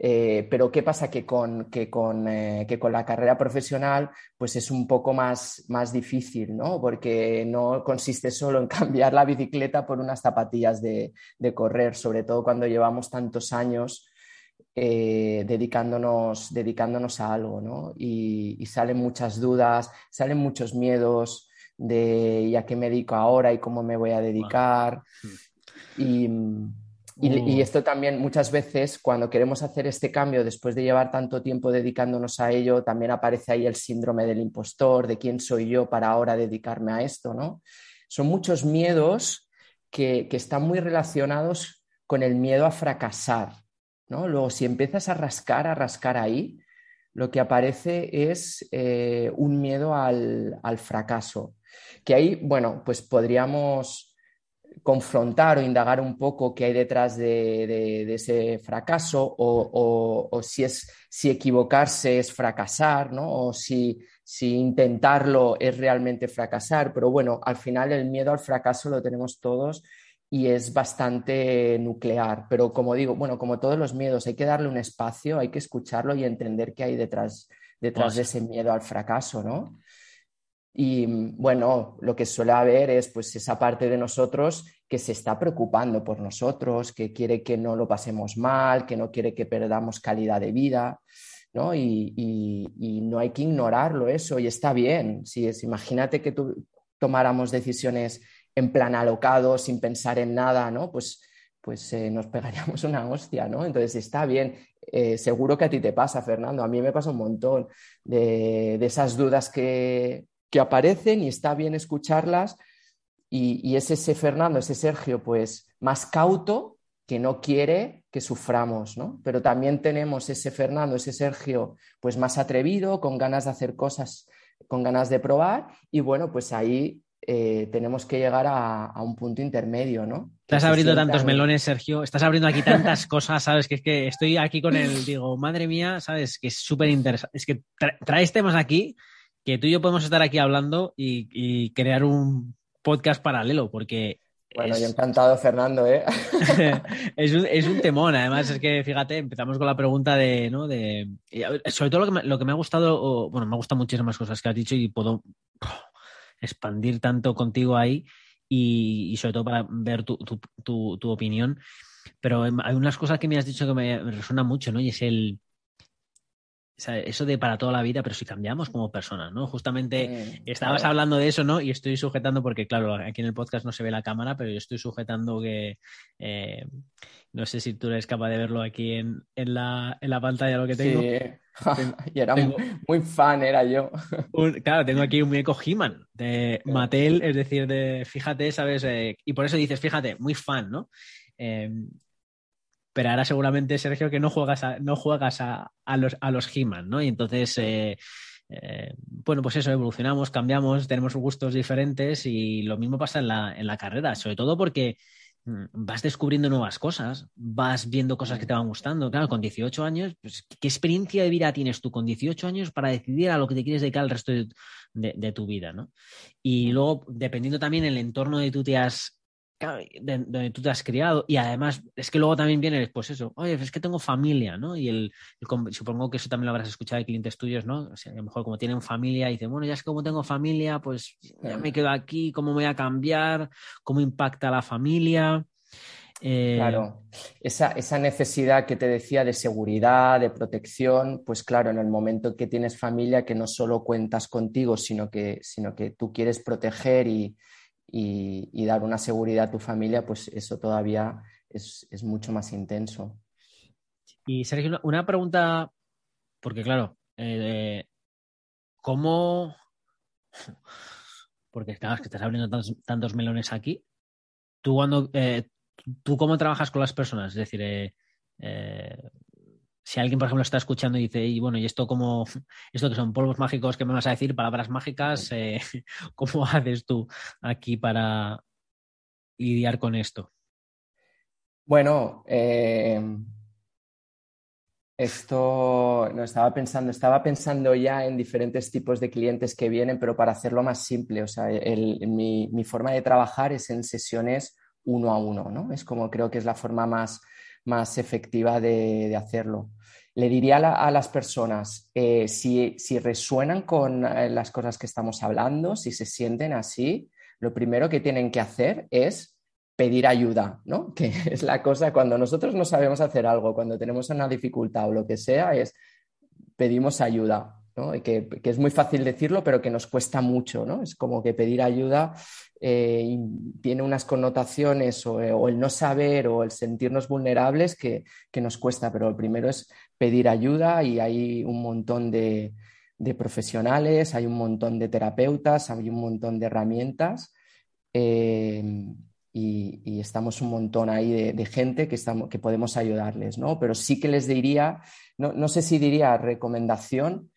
Eh, pero ¿qué pasa? Que con, que, con, eh, que con, la carrera profesional pues es un poco más, más difícil, ¿no? Porque no consiste solo en <laughs> cambiar la bicicleta por unas zapatillas de, de correr, sobre todo cuando llevamos tantos años eh, dedicándonos, dedicándonos a algo, ¿no? Y, y, salen muchas dudas, salen muchos miedos de ya qué me dedico ahora y cómo me voy a dedicar. Y y, mm. esto también muchas veces cuando queremos hacer este cambio después de llevar tanto tiempo dedicándonos a ello, también aparece ahí el síndrome del impostor, de quién soy yo para ahora dedicarme a esto, ¿no? Son muchos miedos que, están muy relacionados con el miedo a fracasar, ¿no? Luego, si empiezas a rascar, a rascar ahí, lo que aparece es eh, un miedo al, al fracaso. Que ahí, bueno, pues podríamos confrontar o indagar un poco qué hay detrás de, ese fracaso o, si, es, si equivocarse es fracasar, ¿no? O si, si intentarlo es realmente fracasar. Pero bueno, al final el miedo al fracaso lo tenemos todos y es bastante nuclear. Pero como digo, bueno, como todos los miedos, hay que darle un espacio, hay que escucharlo y entender qué hay detrás, detrás de ese miedo al fracaso, ¿no? Y bueno, lo que suele haber es pues esa parte de nosotros que se está preocupando por nosotros, que quiere que no lo pasemos mal, que no quiere que perdamos calidad de vida, ¿no? Y, no hay que ignorarlo eso, y está bien. Si imagínate que tú tomáramos decisiones en plan alocado, sin pensar en nada, ¿no? Pues, pues eh, nos pegaríamos <laughs> una hostia, ¿no? Entonces está bien. Eh, seguro que a ti te pasa, Fernando. A mí me pasa un montón de esas dudas que, que aparecen y está bien escucharlas. Y, es ese Fernando, ese Sergio, pues más cauto que no quiere que suframos, ¿no? Pero también tenemos ese Fernando, ese Sergio, pues más atrevido, con ganas de hacer cosas, con ganas de probar. Y bueno, pues ahí eh, tenemos que llegar a, un punto intermedio, ¿no? Estás abriendo tantos melones, Sergio. Estás abriendo aquí tantas <laughs> cosas, ¿sabes? Que es que estoy aquí con el, digo, madre mía, ¿sabes? Que es súper interesante. Es que traes temas aquí que tú y yo podemos estar aquí hablando y, crear un podcast paralelo, porque bueno, yo encantado, Fernando, ¿eh? <laughs> es, un, es, un, temón, además es que, fíjate, empezamos con la pregunta de, ¿no? De, sobre todo lo que, me, lo que me ha gustado, bueno, me ha gustado muchísimas cosas que has dicho y puedo expandir tanto contigo ahí y, sobre todo para ver tu, tu, tu, opinión. Pero hay unas cosas que me has dicho que me, me resuenan mucho, ¿no? Y es el, eso de para toda la vida, pero si cambiamos como personas, ¿no? Justamente estabas claro. hablando de eso, ¿no? Y estoy sujetando, porque claro, aquí en el podcast no se ve la cámara, pero yo estoy sujetando que, eh, no sé si tú eres capaz de verlo aquí en, en la, en la pantalla lo que tengo. Sí, Tengo- <laughs> y era tengo- muy, muy fan, era yo. Un- claro, tengo aquí un muñeco He-Man de. <laughs> Mattel, es decir, de, fíjate, ¿sabes? Eh, y por eso dices, fíjate, muy fan, ¿no? Eh, pero ahora seguramente, Sergio, que no juegas a, no juegas a, a los, a los He-Man, ¿no? Y entonces, eh, eh, bueno, pues eso, evolucionamos, cambiamos, tenemos gustos diferentes y lo mismo pasa en la, en la carrera, sobre todo porque mm, vas descubriendo nuevas cosas, vas viendo cosas que te van gustando. Claro, con 18 años, pues, ¿qué experiencia de vida tienes tú con 18 años para decidir a lo que te quieres dedicar el resto de, de- de tu vida, ¿no? Y luego, dependiendo también el entorno de tú te has claro, de- donde tú te has criado y además es que luego también viene pues eso, oye, es que tengo familia, ¿no? Y el, supongo que eso también lo habrás escuchado de clientes tuyos, ¿no? O sea, a lo mejor como tienen familia y dicen, bueno, ya es que como tengo familia, pues ya me quedo aquí, ¿cómo me voy a cambiar? ¿Cómo impacta la familia? Eh, Claro, esa, esa necesidad que te decía de seguridad, de protección, pues claro, en el momento que tienes familia, que no solo cuentas contigo, sino que, sino que tú quieres proteger y, y- dar una seguridad a tu familia, pues eso todavía es, es mucho más intenso. Y Sergio, una, pregunta, porque claro, eh, ¿cómo? Porque claro, que estás abriendo tantos, melones aquí. ¿Tú, cuando, eh, ¿Tú cómo trabajas con las personas? Es decir, eh, si alguien, por ejemplo, está escuchando y dice, y bueno, ¿y esto cómo, <laughs> esto que son polvos mágicos que me vas a decir, palabras mágicas, eh, <laughs> ¿cómo haces tú aquí para lidiar con esto? Bueno, eh, esto no estaba pensando, estaba pensando ya en diferentes tipos de clientes que vienen, pero para hacerlo más simple, o sea, el- mi, mi forma de trabajar es en sesiones uno a uno, ¿no? Es como creo que es la forma más, más efectiva de, de hacerlo. Le diría a, la- a las personas, eh, si, resuenan con eh, las cosas que estamos hablando, si se sienten así, lo primero que tienen que hacer es pedir ayuda, ¿no? <laughs> Que es la cosa cuando nosotros no sabemos hacer algo, cuando tenemos una dificultad o lo que sea, es pedimos ayuda, ¿no? Y que, es muy fácil decirlo, pero que nos cuesta mucho, ¿no? Es como que pedir ayuda eh, tiene unas connotaciones o, o el no saber o el sentirnos vulnerables que, que nos cuesta, pero lo primero es pedir ayuda y hay un montón de, profesionales, hay un montón de terapeutas, hay un montón de herramientas. eh, y, estamos un montón ahí de, de gente que, estamos, que podemos ayudarles, ¿no? Pero sí que les diría, no, no sé si diría recomendación,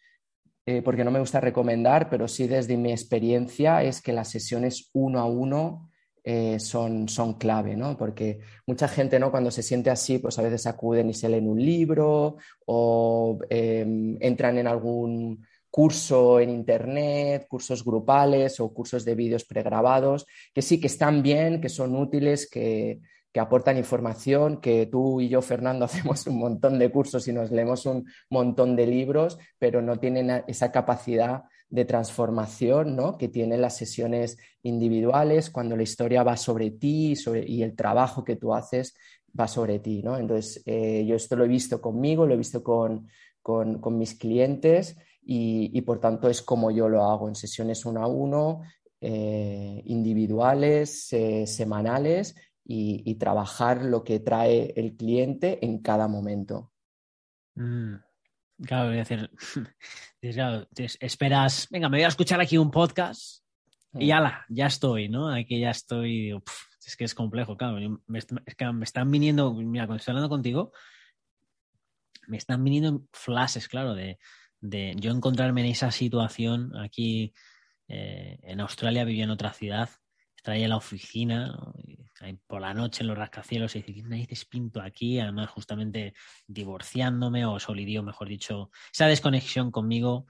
eh, porque no me gusta recomendar, pero sí desde mi experiencia es que las sesiones uno a uno eh, son, son clave, ¿no? Porque mucha gente, ¿no? Cuando se siente así, pues a veces acuden y se leen un libro o eh, entran en algún curso en internet, cursos grupales o cursos de vídeos pregrabados, que sí que están bien, que son útiles, que, que aportan información, que tú y yo, Fernando, <laughs> hacemos un montón de cursos y nos leemos un montón de libros, pero no tienen esa capacidad de transformación ¿no? que tienen las sesiones individuales cuando la historia va sobre ti y el trabajo que tú haces va sobre ti. ¿no? Entonces, eh, yo esto lo he visto conmigo, lo he visto con, con, mis clientes y, por tanto es como yo lo hago en sesiones uno a uno, eh, individuales, eh, semanales y, y, trabajar lo que trae el cliente en cada momento. Mm, claro, voy a decir, <laughs> claro, esperas, venga, me voy a escuchar aquí un podcast y ala, ya estoy, ¿no? Aquí ya estoy, digo, es que es complejo, claro, me, es que me están viniendo, mira, cuando estoy hablando contigo, me están viniendo flashes, claro, de, de yo encontrarme en esa situación aquí eh, en Australia, vivía en otra ciudad, estaría en la oficina, por la noche en los rascacielos y decir, ¿qué narices pinto aquí? Además, justamente divorciándome o solidio, mejor dicho, esa desconexión conmigo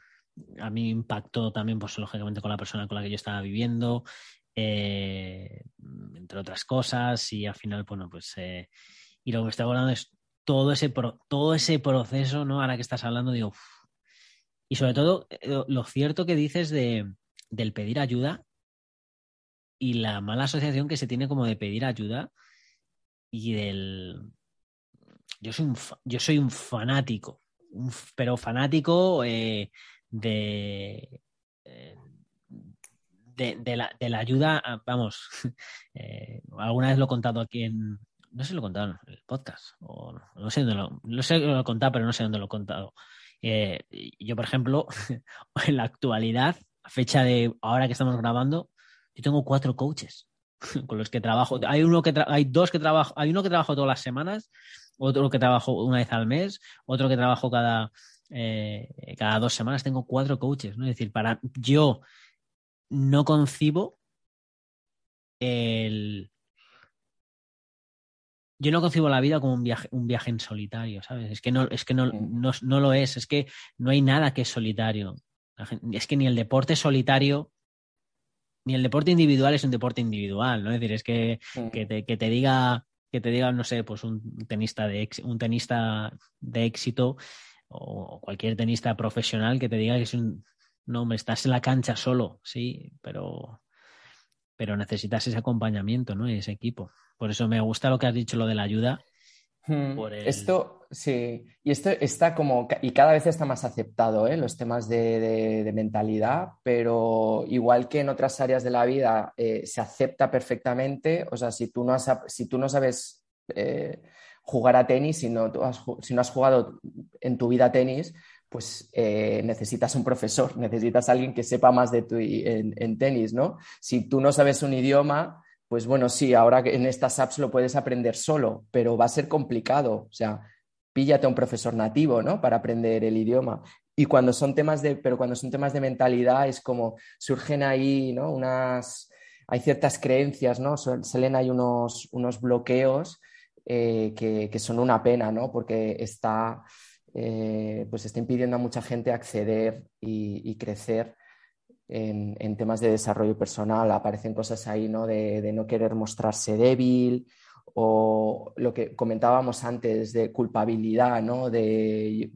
a mí impactó también, pues lógicamente, con la persona con la que yo estaba viviendo, eh, entre otras cosas, y al final, bueno, pues, eh, y lo que me está hablando es todo ese, pro, todo ese proceso, ¿no? Ahora que estás hablando, digo, y sobre todo, lo, lo cierto que dices de, del pedir ayuda y la mala asociación que se tiene como de pedir ayuda y del... Yo soy un, yo soy un fanático pero fanático de, de, la, ayuda, vamos, <laughs> alguna vez lo he contado aquí en, no sé si lo he contado en el podcast, o no sé dónde lo, no sé lo he contado, pero no sé dónde lo he contado. yo, por ejemplo, <laughs> en la actualidad, a fecha de ahora que estamos grabando, yo tengo cuatro coaches <laughs> con los que trabajo. Hay uno que hay dos que trabajo, hay uno que trabajo todas las semanas, otro que trabajo una vez al mes, otro que trabajo cada, eh, cada dos semanas. Tengo cuatro coaches, ¿no? Es decir, para yo no concibo el yo no concibo la vida como un viaje, un viaje en solitario, ¿sabes? Es que no, es que no, no, no, lo es, es que no hay nada que es solitario. Es que ni el deporte solitario ni el deporte individual es un deporte individual, ¿no? Es decir, es que, que, te, diga, que te diga, no sé, pues un tenista de un tenista de éxito o cualquier tenista profesional que te diga que es un no, me estás en la cancha solo, sí, pero pero necesitas ese acompañamiento, ¿no? Y ese equipo. Por eso me gusta lo que has dicho, lo de la ayuda, Hmm. Esto, sí, y esto está como, y cada vez está más aceptado, ¿eh? los temas de, mentalidad, pero igual que en otras áreas de la vida eh, se acepta perfectamente, o sea, si tú no, si tú no sabes eh, jugar a tenis, si no, has, si no has jugado en tu vida tenis, pues necesitas un profesor, <laughs> necesitas alguien que sepa más de tu en, en tenis, ¿no? Si tú no sabes un idioma, pues bueno, sí, ahora en estas apps lo puedes aprender solo, pero va a ser complicado. O sea, píllate a un profesor nativo, ¿no? Para aprender el idioma. Y cuando son temas de, pero cuando son temas de mentalidad es como surgen ahí, ¿no? Unas, hay ciertas creencias, ¿no? Salen ahí unos, unos bloqueos eh, que, son una pena, ¿no? Porque está, eh, pues está impidiendo a mucha gente acceder y crecer en, temas de desarrollo personal. Aparecen cosas ahí ¿no? De, no querer mostrarse débil o lo que comentábamos antes de culpabilidad, ¿no? de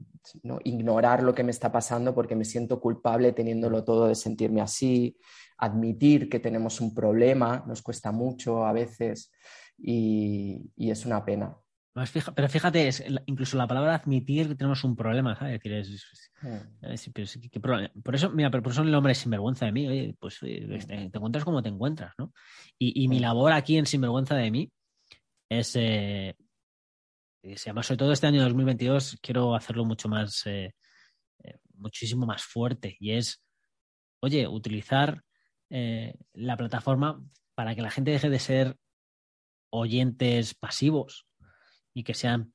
ignorar lo que me está pasando porque me siento culpable teniéndolo todo de sentirme así, admitir que tenemos un problema, nos cuesta mucho a veces y es una pena pero fíjate, es, incluso la palabra admitir que tenemos un problema, ¿sabes? Es decir, hmm. Por eso, mira, pero por eso el nombre es sinvergüenza de mí, oye, pues este, te, encuentras como te encuentras, ¿no? Y, mi hmm. labor aquí en Sinvergüenza de mí es, eh, sobre todo este año 2022, quiero hacerlo mucho más, eh, eh, muchísimo más fuerte, y es, oye, utilizar la plataforma para que la gente deje de ser oyentes pasivos y que sean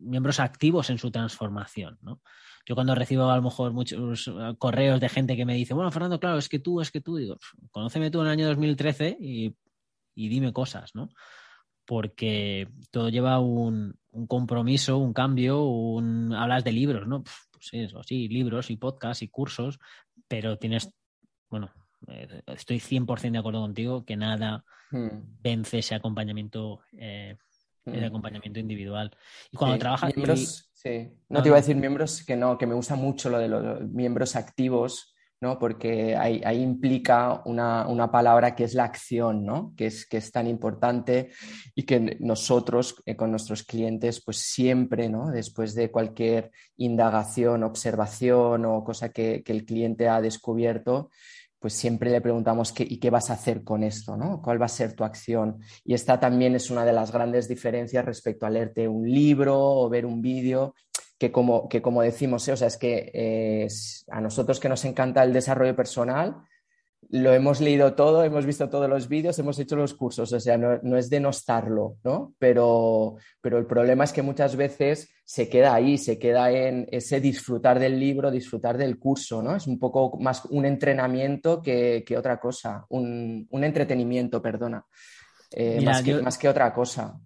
miembros activos en su transformación, ¿no? Yo cuando recibo a lo mejor muchos correos de gente que me dice, bueno, Fernando, claro, es que tú, es que tú, digo, conóceme tú en el año 2013 y, dime cosas, ¿no? Porque todo lleva un, compromiso, un cambio, un... hablas de libros, ¿no? Pues eso, sí, libros y podcasts y cursos, pero tienes, bueno, estoy 100% de acuerdo contigo que nada hmm. vence ese acompañamiento, eh, hmm. acompañamiento individual. Y cuando trabajas... Miembros, sí. No, te iba a decir miembros que no, que me gusta mucho lo de los miembros activos, ¿no? Porque ahí, implica una, palabra que es la acción, ¿no? Que es, que es tan importante y que nosotros eh, con nuestros clientes, pues siempre, ¿no? Después de cualquier indagación, observación o cosa que, que el cliente ha descubierto, pues siempre le preguntamos qué, y qué vas a hacer con esto, ¿no? ¿Cuál va a ser tu acción? Y esta también es una de las grandes diferencias respecto a leerte un libro o ver un vídeo, que como, que como decimos, ¿eh? o sea, es que eh, a nosotros que nos encanta el desarrollo personal, lo hemos leído todo, hemos visto todos los vídeos, hemos hecho los cursos, o sea, no, es denostarlo, ¿no? Pero, pero, el problema es que muchas veces se queda ahí, se queda en ese disfrutar del libro, disfrutar del curso, ¿no? Es un poco más un entrenamiento que, otra cosa, un, entretenimiento, perdona, eh, más, que, más que otra cosa.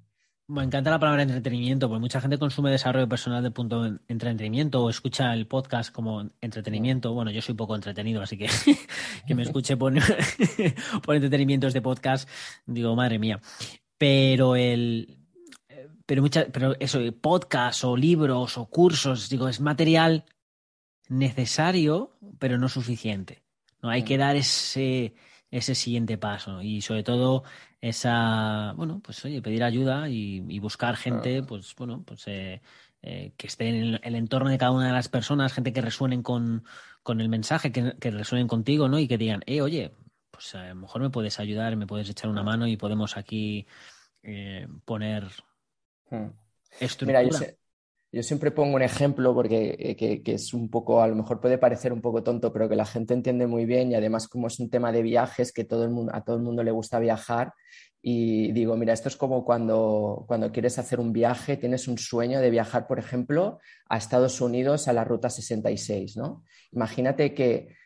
Me encanta la palabra entretenimiento, porque mucha gente consume desarrollo personal de punto de entretenimiento o escucha el podcast como entretenimiento. Bueno, yo soy poco entretenido, así que <laughs> que me escuche por, <laughs> por entretenimientos de podcast, digo, madre mía. Pero el pero mucha, pero eso, podcast o libros o cursos, digo, es material necesario, pero no suficiente. No hay que dar ese, ese siguiente paso. Y sobre todo esa, bueno, pues oye, pedir ayuda y, buscar gente, pues bueno, pues eh, eh, que esté en el, entorno de cada una de las personas, gente que resuenen con, el mensaje, que, que, resuenen contigo, ¿no? Y que digan, eh, oye, pues a lo mejor me puedes ayudar, me puedes echar una mano y podemos aquí eh, poner hmm. estructura. Mira, yo, siempre pongo un ejemplo porque eh, que, es un poco, a lo mejor puede parecer un poco tonto, pero que la gente entiende muy bien y además como es un tema de viajes, que todo el mundo, a todo el mundo le gusta viajar y digo, mira, esto es como cuando, cuando quieres hacer un viaje, tienes un sueño de viajar, por ejemplo, a Estados Unidos a la Ruta 66, ¿no? Imagínate que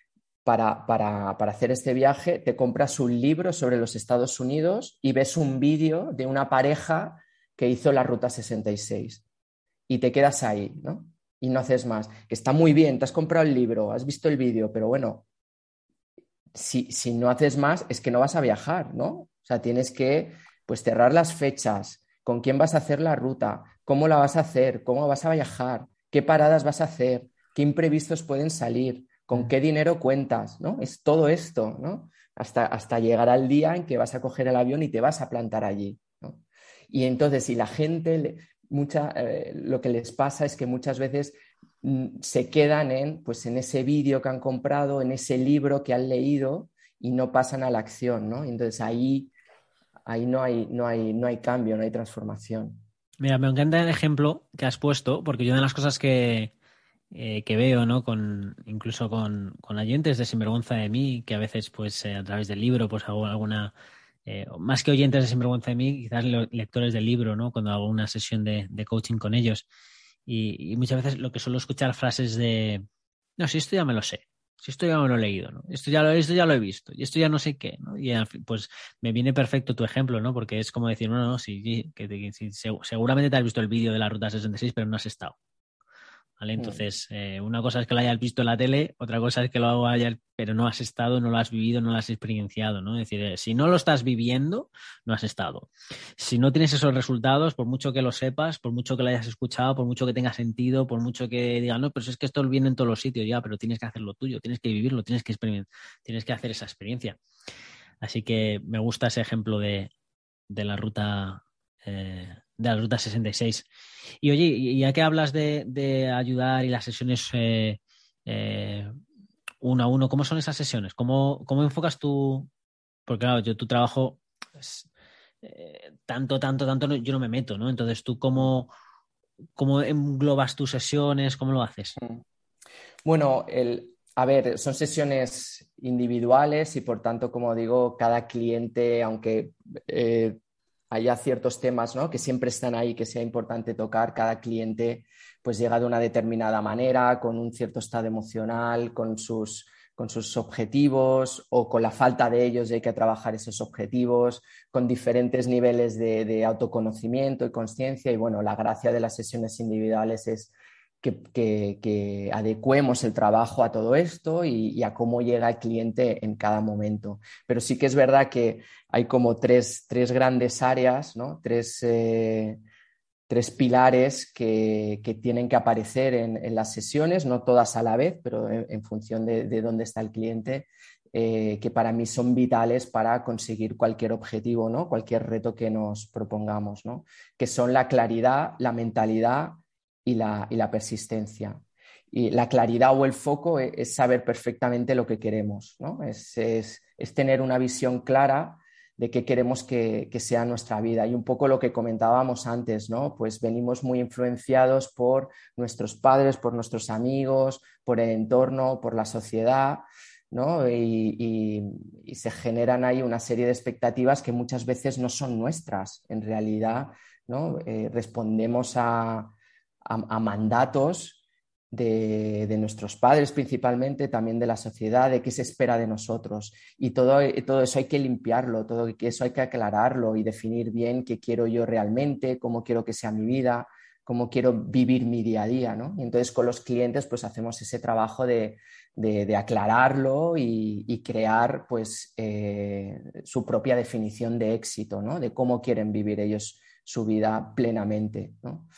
para, para, hacer este viaje te compras un libro sobre los Estados Unidos y ves un vídeo de una pareja que hizo la Ruta 66 y te quedas ahí, ¿no? Y no haces más. Que está muy bien, te has comprado el libro, has visto el vídeo, pero bueno, si, si no haces más es que no vas a viajar, ¿no? O sea, tienes que pues cerrar las fechas, con quién vas a hacer la ruta, cómo la vas a hacer, cómo vas a viajar, qué paradas vas a hacer, qué imprevistos pueden salir, con qué dinero cuentas, ¿no? Es todo esto, ¿no? Hasta, hasta llegar al día en que vas a coger el avión y te vas a plantar allí, ¿no? Y entonces, si la gente, mucha, eh, lo que les pasa es que muchas veces mm, se quedan en, pues, en ese vídeo que han comprado, en ese libro que han leído y no pasan a la acción, ¿no? Entonces ahí ahí no hay, no hay, no hay cambio, no hay transformación. Mira, me encanta el ejemplo que has puesto, porque yo de las cosas que, eh, que veo, ¿no? Con, incluso con, con oyentes de Sinvergüenza de mí, que a veces, pues, eh, a través del libro, pues hago alguna. Eh, más que oyentes de Sinvergüenza de mí, quizás lectores del libro, ¿no? Cuando hago una sesión de, coaching con ellos. Y, muchas veces lo que suelo escuchar frases de. No, si esto ya me lo sé si esto ya me lo he leído, ¿no? Esto ya lo, esto ya lo he visto, y esto ya no sé qué, ¿no? Y pues me viene perfecto tu ejemplo, ¿no? Porque es como decir, no, no, sí, que, seguramente te has visto el vídeo de la Ruta 66, pero no has estado. Mm. Entonces, eh, una cosa es que lo hayas visto en la tele, otra cosa es que lo hayas, pero no has estado, no lo has vivido, no lo has experienciado, ¿no? Es decir, eh, si no lo estás viviendo, no has estado. Si no tienes esos resultados, por mucho que lo sepas, por mucho que lo hayas escuchado, por mucho que tenga sentido, por mucho que digan, no, pero es que esto viene en todos los sitios ya, pero tienes que hacer lo tuyo, tienes que vivirlo, tienes que experimentar, tienes que hacer esa experiencia. Así que me gusta ese ejemplo de, la ruta eh, de la ruta 66. Y oye, ya que hablas de, ayudar y las sesiones eh, eh, uno a uno, ¿cómo son esas sesiones? ¿Cómo, cómo enfocas tú? Porque claro, yo tu trabajo eh, tanto, tanto, tanto, yo no me meto, ¿no? Entonces, ¿tú cómo, cómo englobas tus sesiones? ¿Cómo lo haces? Mm. Bueno, el, a ver, son sesiones individuales y por tanto, como digo, cada cliente, aunque haya ciertos temas ¿no? que siempre están ahí, que sea importante tocar. Cada cliente pues llega de una determinada manera, con un cierto estado emocional, con sus, con sus objetivos o con la falta de ellos y hay que trabajar esos objetivos, con diferentes niveles de, de autoconocimiento y conciencia. Y bueno, la gracia de las sesiones individuales es que, adecuemos el trabajo a todo esto y, a cómo llega el cliente en cada momento. Pero sí que es verdad que hay como tres, grandes áreas, ¿no? tres, eh, pilares que, tienen que aparecer en, las sesiones, no todas a la vez, pero en, función de, dónde está el cliente, eh, que para mí son vitales para conseguir cualquier objetivo, ¿no? cualquier reto que nos propongamos, ¿no? que son la claridad, la mentalidad y la, persistencia. Y la claridad o el foco e, es, saber perfectamente lo que queremos, ¿no? es, tener una visión clara de qué queremos que, sea nuestra vida. Y un poco lo que comentábamos antes, ¿no? Pues venimos muy influenciados por nuestros padres, por nuestros amigos, por el entorno, por la sociedad, ¿no? Y, se generan ahí una serie de expectativas que muchas veces no son nuestras. En realidad, ¿no? Eh, respondemos a, a, mandatos de, nuestros padres principalmente, también de la sociedad, de qué se espera de nosotros. Y todo, todo, eso hay que limpiarlo, todo eso hay que aclararlo y definir bien qué quiero yo realmente, cómo quiero que sea mi vida, cómo quiero vivir mi día a día. ¿no? Y entonces con los clientes pues hacemos ese trabajo de, aclararlo y, crear pues eh, su propia definición de éxito, ¿no? de cómo quieren vivir ellos su vida plenamente. ¿no?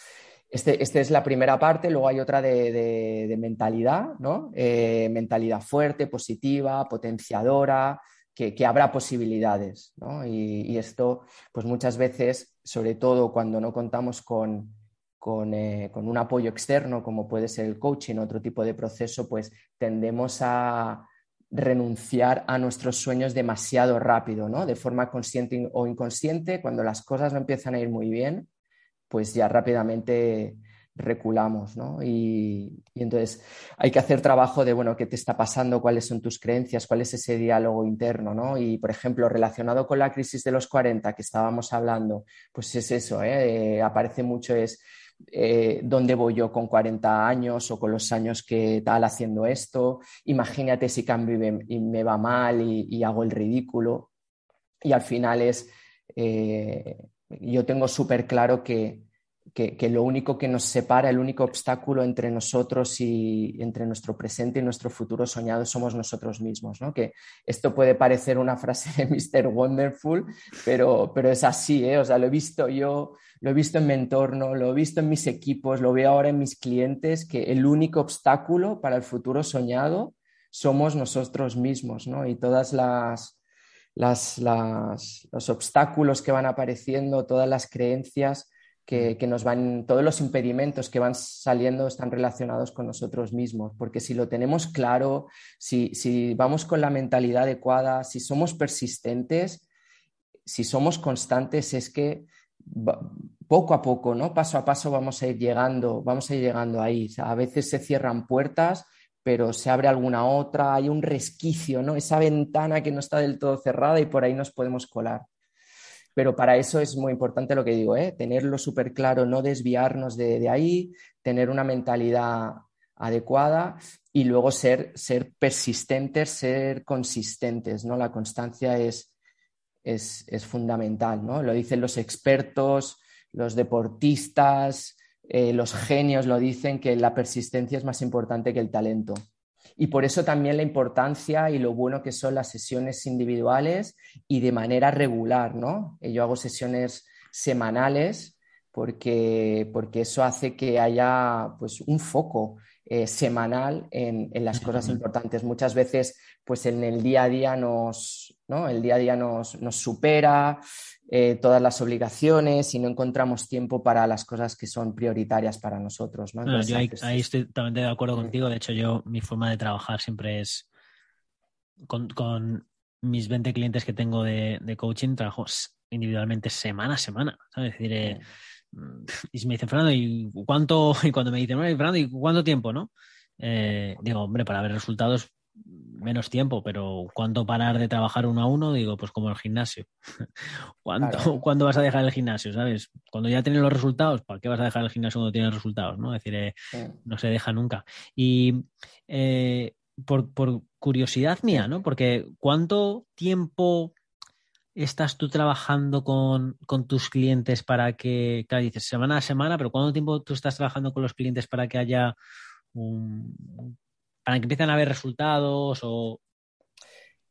Este, esta es la primera parte, luego hay otra de, mentalidad, ¿no? Eh, mentalidad fuerte, positiva, potenciadora, que, habrá posibilidades, ¿no? y, esto, pues muchas veces, sobre todo cuando no contamos con, eh, con, un apoyo externo, como puede ser el coaching, otro tipo de proceso, pues tendemos a renunciar a nuestros sueños demasiado rápido, ¿no? De forma consciente o inconsciente, cuando las cosas no empiezan a ir muy bien, pues ya rápidamente reculamos, ¿no? Y, entonces hay que hacer trabajo de, bueno, qué te está pasando, cuáles son tus creencias, cuál es ese diálogo interno, ¿no? Y, por ejemplo, relacionado con la crisis de los 40 que estábamos hablando, pues es eso, ¿eh? Eh, aparece mucho es... Eh, dónde voy yo con 40 años o con los años que tal haciendo esto, imagínate si cambio y me, va mal y, hago el ridículo. Y al final es, yo tengo súper claro que, que, lo único que nos separa, el único obstáculo entre nosotros y entre nuestro presente y nuestro futuro soñado somos nosotros mismos, ¿no? Que esto puede parecer una frase de <laughs> Mr. Wonderful, pero, pero es así, ¿eh? O sea, lo he visto yo, lo he visto en mi entorno, lo he visto en mis equipos, lo veo ahora en mis clientes, que el único obstáculo para el futuro soñado somos nosotros mismos, ¿no? Y todas las... Las, las, los obstáculos que van apareciendo, todas las creencias, que, nos van, todos los impedimentos que van saliendo están relacionados con nosotros mismos, porque si lo tenemos claro, si, si vamos con la mentalidad adecuada, si somos persistentes, si somos constantes, es que poco a poco, ¿no? Paso a paso vamos a ir llegando, vamos a ir llegando ahí. a veces se cierran puertas, pero se abre alguna otra, hay un resquicio, ¿no? Esa ventana que no está del todo cerrada y por ahí nos podemos colar. Pero para eso es muy importante lo que digo, ¿eh? tenerlo súper claro, no desviarnos de, ahí, tener una mentalidad adecuada y luego ser, ser persistentes, ser consistentes. ¿no? La constancia es, es, fundamental. ¿no? Lo dicen los expertos, los deportistas, eh, los genios lo dicen que la persistencia es más importante que el talento. Y por eso también la importancia y lo bueno que son las sesiones individuales y de manera regular, ¿no? Yo hago sesiones semanales porque, porque eso hace que haya pues, un foco eh, semanal en, las cosas importantes. Muchas veces, pues en el día a día nos, ¿no? el día a día nos, nos supera, eh, todas las obligaciones y no encontramos tiempo para las cosas que son prioritarias para nosotros. yo ahí, estoy totalmente de acuerdo contigo. De hecho, yo mi forma de trabajar siempre es con, mis 20 clientes que tengo de, coaching, trabajo individualmente semana a semana. Es decir, eh, mm, y me dicen, Fernando, ¿y cuánto? <laughs> Y cuando me dicen, Fernando, ¿y cuánto tiempo? ¿no? Eh, digo, hombre, para ver resultados menos tiempo, pero ¿cuánto parar de trabajar uno a uno? Digo, pues como el gimnasio. <laughs> ¿Cuánto, ¿Cuándo vas a dejar el gimnasio? ¿Sabes? Cuando ya tienes los resultados, ¿para qué vas a dejar el gimnasio cuando tienes resultados? ¿no? Es decir, eh, no se deja nunca. Y eh, por, curiosidad mía, ¿no? Porque ¿cuánto tiempo estás tú trabajando con, con, tus clientes para que, claro, dices semana a semana, pero ¿cuánto tiempo tú estás trabajando con los clientes para que haya un, para que empiecen a ver resultados o...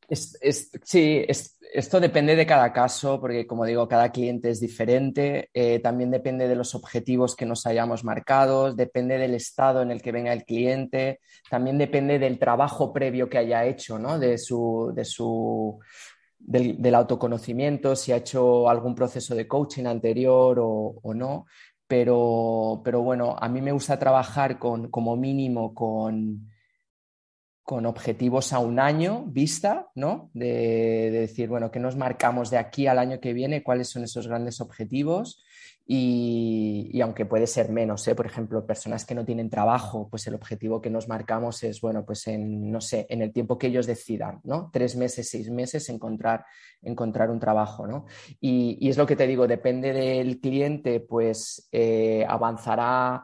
sí, esto depende de cada caso, porque como digo, cada cliente es diferente, eh, también depende de los objetivos que nos hayamos marcado, depende del estado en el que venga el cliente, también depende del trabajo previo que haya hecho, ¿no? de su, de su, del, autoconocimiento, si ha hecho algún proceso de coaching anterior o, o no. Pero, pero, bueno, a mí me gusta trabajar con, como mínimo con con objetivos a un año vista, ¿no? De, decir, bueno, ¿qué nos marcamos de aquí al año que viene? ¿Cuáles son esos grandes objetivos? Y, aunque puede ser menos, ¿eh? por ejemplo, personas que no tienen trabajo, pues el objetivo que nos marcamos es, bueno, pues en, no sé, en el tiempo que ellos decidan, ¿no? Tres meses, seis meses, encontrar, encontrar un trabajo, ¿no? Y, es lo que te digo, depende del cliente, pues eh, avanzará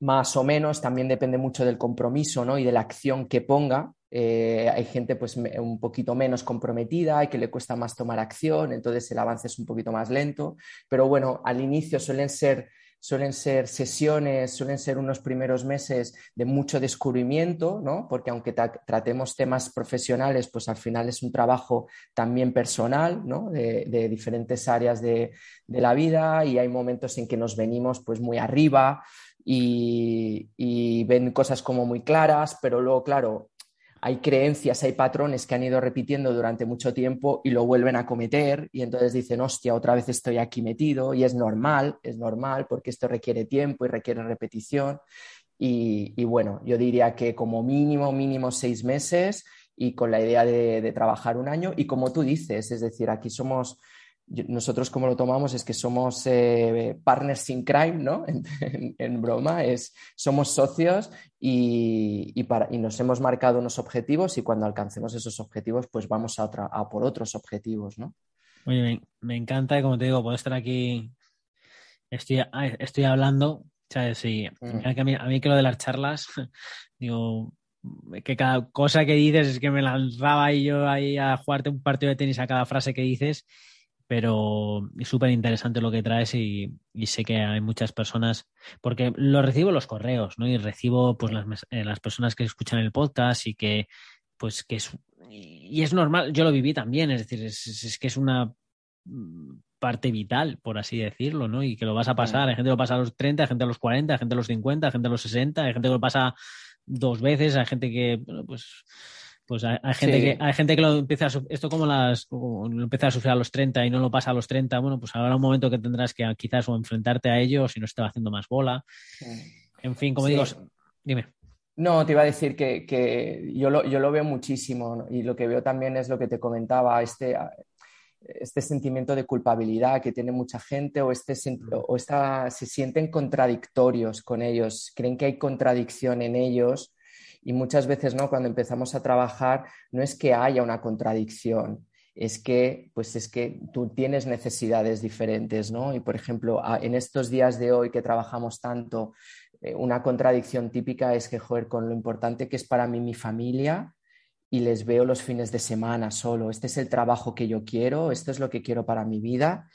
más o menos, también depende mucho del compromiso ¿no? y de la acción que ponga. Eh, hay gente pues un poquito menos comprometida y que le cuesta más tomar acción, entonces el avance es un poquito más lento, pero bueno, al inicio suelen ser, suelen ser sesiones, suelen ser unos primeros meses de mucho descubrimiento, ¿no? porque aunque tratemos temas profesionales, pues al final es un trabajo también personal ¿no? de, diferentes áreas de, de la vida y hay momentos en que nos venimos pues muy arriba y, ven cosas como muy claras, pero luego, claro, hay creencias, hay patrones que han ido repitiendo durante mucho tiempo y lo vuelven a cometer y entonces dicen, hostia, otra vez estoy aquí metido y es normal, es normal porque esto requiere tiempo y requiere repetición. Y, bueno, yo diría que como mínimo, mínimo seis meses y con la idea de trabajar un año y como tú dices, es decir, aquí somos nosotros como lo tomamos es que somos eh, partners in crime, ¿no? <laughs> En, broma, es, somos socios y, para, y, nos hemos marcado unos objetivos y cuando alcancemos esos objetivos, pues vamos a, otra, a por otros objetivos, ¿no? Oye, me, encanta y como te digo, puedo estar aquí, estoy, estoy hablando, ¿sabes? Y mm. a, mí, a mí que lo de las charlas, <laughs> digo, que cada cosa que dices es que me lanzaba y yo ahí a jugarte un partido de tenis a cada frase que dices pero es súper interesante lo que traes y, sé que hay muchas personas, porque lo recibo los correos, ¿no? Y recibo pues las, eh, las personas que escuchan el podcast y que pues que es y es normal, yo lo viví también, es decir, es, que es una parte vital, por así decirlo, ¿no? Y que lo vas a pasar, hay gente que lo pasa a los 30, hay gente a los 40, hay gente a los 50, hay gente a los 60, hay gente que lo pasa dos veces, hay gente que, bueno, pues pues hay, gente, que, hay gente que lo empieza a esto como las lo empieza a sufrir a los 30 y no lo pasa a los 30, bueno, pues habrá un momento que tendrás que quizás o enfrentarte a ello si no te va haciendo más bola. En fin, como digo, dime. No, te iba a decir que, yo, lo, yo, lo, veo muchísimo y lo que veo también es lo que te comentaba, este, este sentimiento de culpabilidad que tiene mucha gente o, este, o esta, se sienten contradictorios con ellos, creen que hay contradicción en ellos y muchas veces, ¿no? Cuando empezamos a trabajar, no es que haya una contradicción, es que, pues es que tú tienes necesidades diferentes, ¿no? Y por ejemplo, en estos días de hoy que trabajamos tanto, eh, una contradicción típica es que, joder, con lo importante que es para mí mi familia y les veo los fines de semana solo, este es el trabajo que yo quiero, esto es lo que quiero para mi vida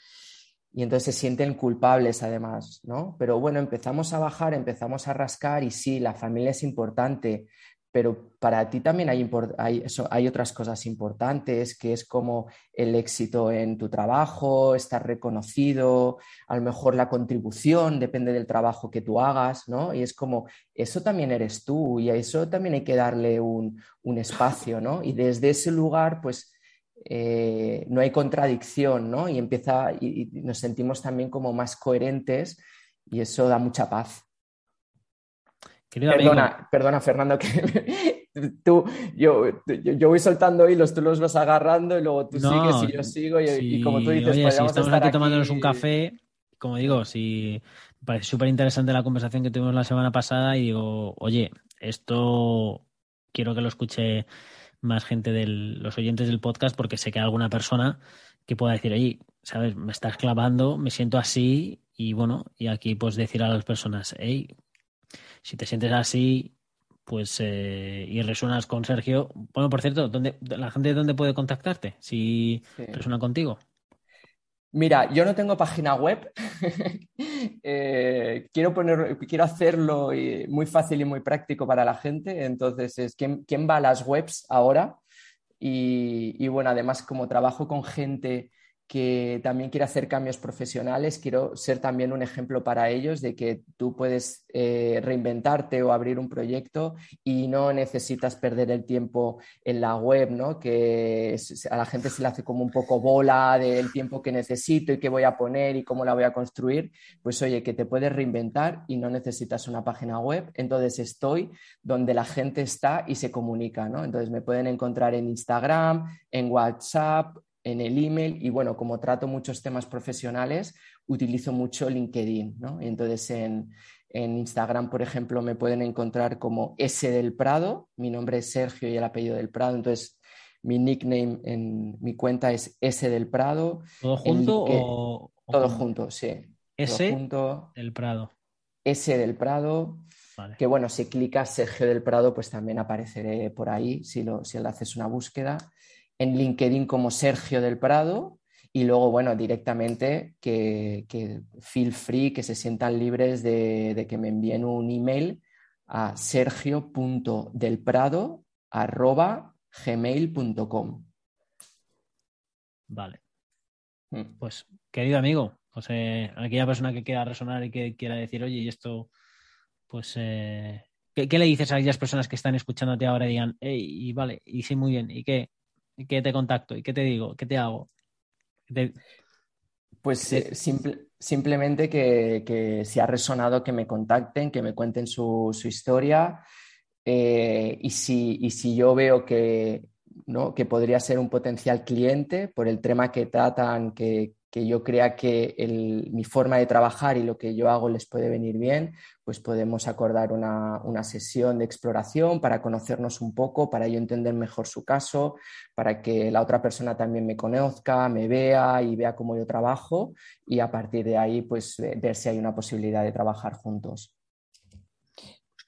y entonces se sienten culpables además, ¿no? Pero bueno, empezamos a bajar, empezamos a rascar y sí, la familia es importante, pero para ti también hay, hay, otras cosas importantes, que es como el éxito en tu trabajo, estar reconocido, a lo mejor la contribución, depende del trabajo que tú hagas, ¿no? Y es como, eso también eres tú y a eso también hay que darle un, un espacio, ¿no? Y desde ese lugar, pues eh, no hay contradicción, ¿no? Y empieza, y, nos sentimos también como más coherentes y eso da mucha paz. Perdona, perdona, Fernando, que <laughs> tú, yo, yo, voy soltando hilos, tú los vas agarrando y luego tú sigues y yo sigo y, como tú dices, oye, si estamos aquí tomándonos un café, como digo, si parece súper interesante la conversación que tuvimos la semana pasada y digo, oye, esto quiero que lo escuche más gente de los oyentes del podcast porque sé que hay alguna persona que pueda decir, oye, ¿sabes? Me estás clavando, me siento así y bueno, y aquí pues decir a las personas, hey, si te sientes así, pues eh, y resuenas con Sergio, bueno, por cierto, ¿dónde, ¿la gente dónde puede contactarte si resuena contigo? Mira, yo no tengo página web. <laughs> Eh, quiero, poner, quiero hacerlo muy fácil y muy práctico para la gente. Entonces, es quién, quién va a las webs ahora. y, bueno, además, como trabajo con gente que también quiere hacer cambios profesionales, quiero ser también un ejemplo para ellos de que tú puedes eh, reinventarte o abrir un proyecto y no necesitas perder el tiempo en la web, ¿no? Que a la gente se le hace como un poco bola del tiempo que necesito y qué voy a poner y cómo la voy a construir. Pues oye, que te puedes reinventar y no necesitas una página web. Entonces estoy donde la gente está y se comunica, ¿no? Entonces me pueden encontrar en Instagram, en WhatsApp, en el email y bueno, como trato muchos temas profesionales, utilizo mucho LinkedIn, ¿no? entonces en, Instagram, por ejemplo, me pueden encontrar como S del Prado, mi nombre es Sergio y el apellido del Prado, entonces mi nickname en mi cuenta es S del Prado. ¿Todo junto o, Todo junto, sí. S del Prado. S del Prado. Que bueno, si clicas Sergio del Prado, pues también apareceré por ahí si, lo, si le haces una búsqueda en LinkedIn como Sergio del Prado y luego, bueno, directamente que, feel free, que se sientan libres de, que me envíen un email a sergio.delprado.gmail.com. Vale. Mm. Pues, querido amigo, José, aquella persona que quiera resonar y que quiera decir, oye, y esto, pues, eh, ¿qué, le dices a aquellas personas que están escuchándote ahora y digan, y vale, y sí, muy bien, ¿y qué? ¿Y qué te contacto? ¿Y qué te digo? ¿Qué te hago? Pues eh, simplemente que, si ha resonado, que me contacten, que me cuenten su, historia. Eh, y, si, y si yo veo que, ¿no? que podría ser un potencial cliente por el tema que tratan, que, que yo crea que mi forma de trabajar y lo que yo hago les puede venir bien, pues podemos acordar una, sesión de exploración para conocernos un poco, para yo entender mejor su caso, para que la otra persona también me conozca, me vea y vea cómo yo trabajo y a partir de ahí pues ver si hay una posibilidad de trabajar juntos.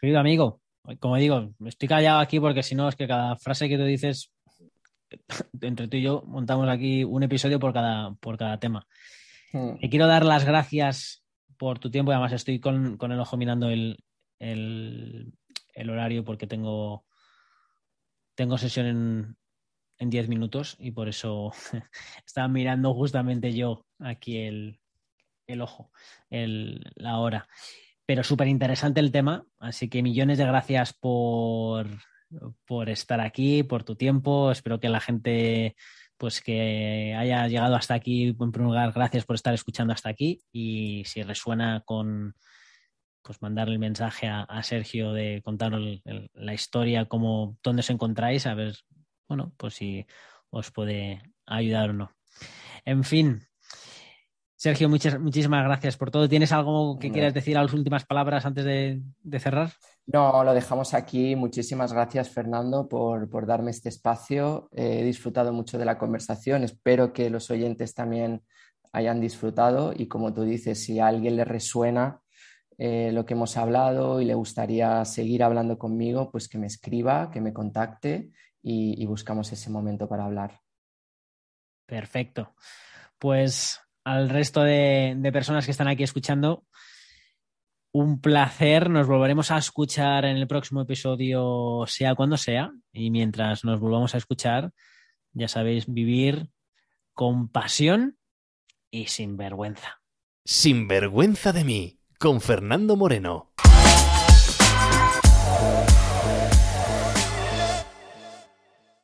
Querido amigo, como digo, estoy callado aquí porque si no es que cada frase que tú dices <laughs> entre tú y yo montamos aquí un episodio por cada, por cada tema. Hmm. Te quiero dar las gracias por tu tiempo y además estoy con, el ojo mirando el, horario porque tengo, tengo sesión en, en 10 minutos y por eso <laughs> estaba mirando justamente yo aquí el, ojo, la hora. Pero súper interesante el tema, así que millones de gracias por, por estar aquí, por tu tiempo. Espero que la gente pues que haya llegado hasta aquí, en primer lugar, gracias por estar escuchando hasta aquí y si resuena con pues mandarle el mensaje a, Sergio de contar la historia, cómo, dónde os encontráis, a ver, bueno, pues si os puede ayudar o no. En fin, Sergio, muchas, muchísimas gracias por todo. ¿Tienes algo que quieras decir a las últimas palabras antes de, cerrar? No, lo dejamos aquí. Muchísimas gracias, Fernando, por, darme este espacio. he disfrutado mucho de la conversación. Espero que los oyentes también hayan disfrutado y como tú dices, si a alguien le resuena eh, lo que hemos hablado y le gustaría seguir hablando conmigo, pues que me escriba, que me contacte y buscamos ese momento para hablar. Perfecto. Pues al resto de, personas que están aquí escuchando, un placer. Nos volveremos a escuchar en el próximo episodio, sea cuando sea. Y mientras nos volvamos a escuchar, ya sabéis, vivir con pasión y sin vergüenza. Sin vergüenza de mí, con Fernando Moreno.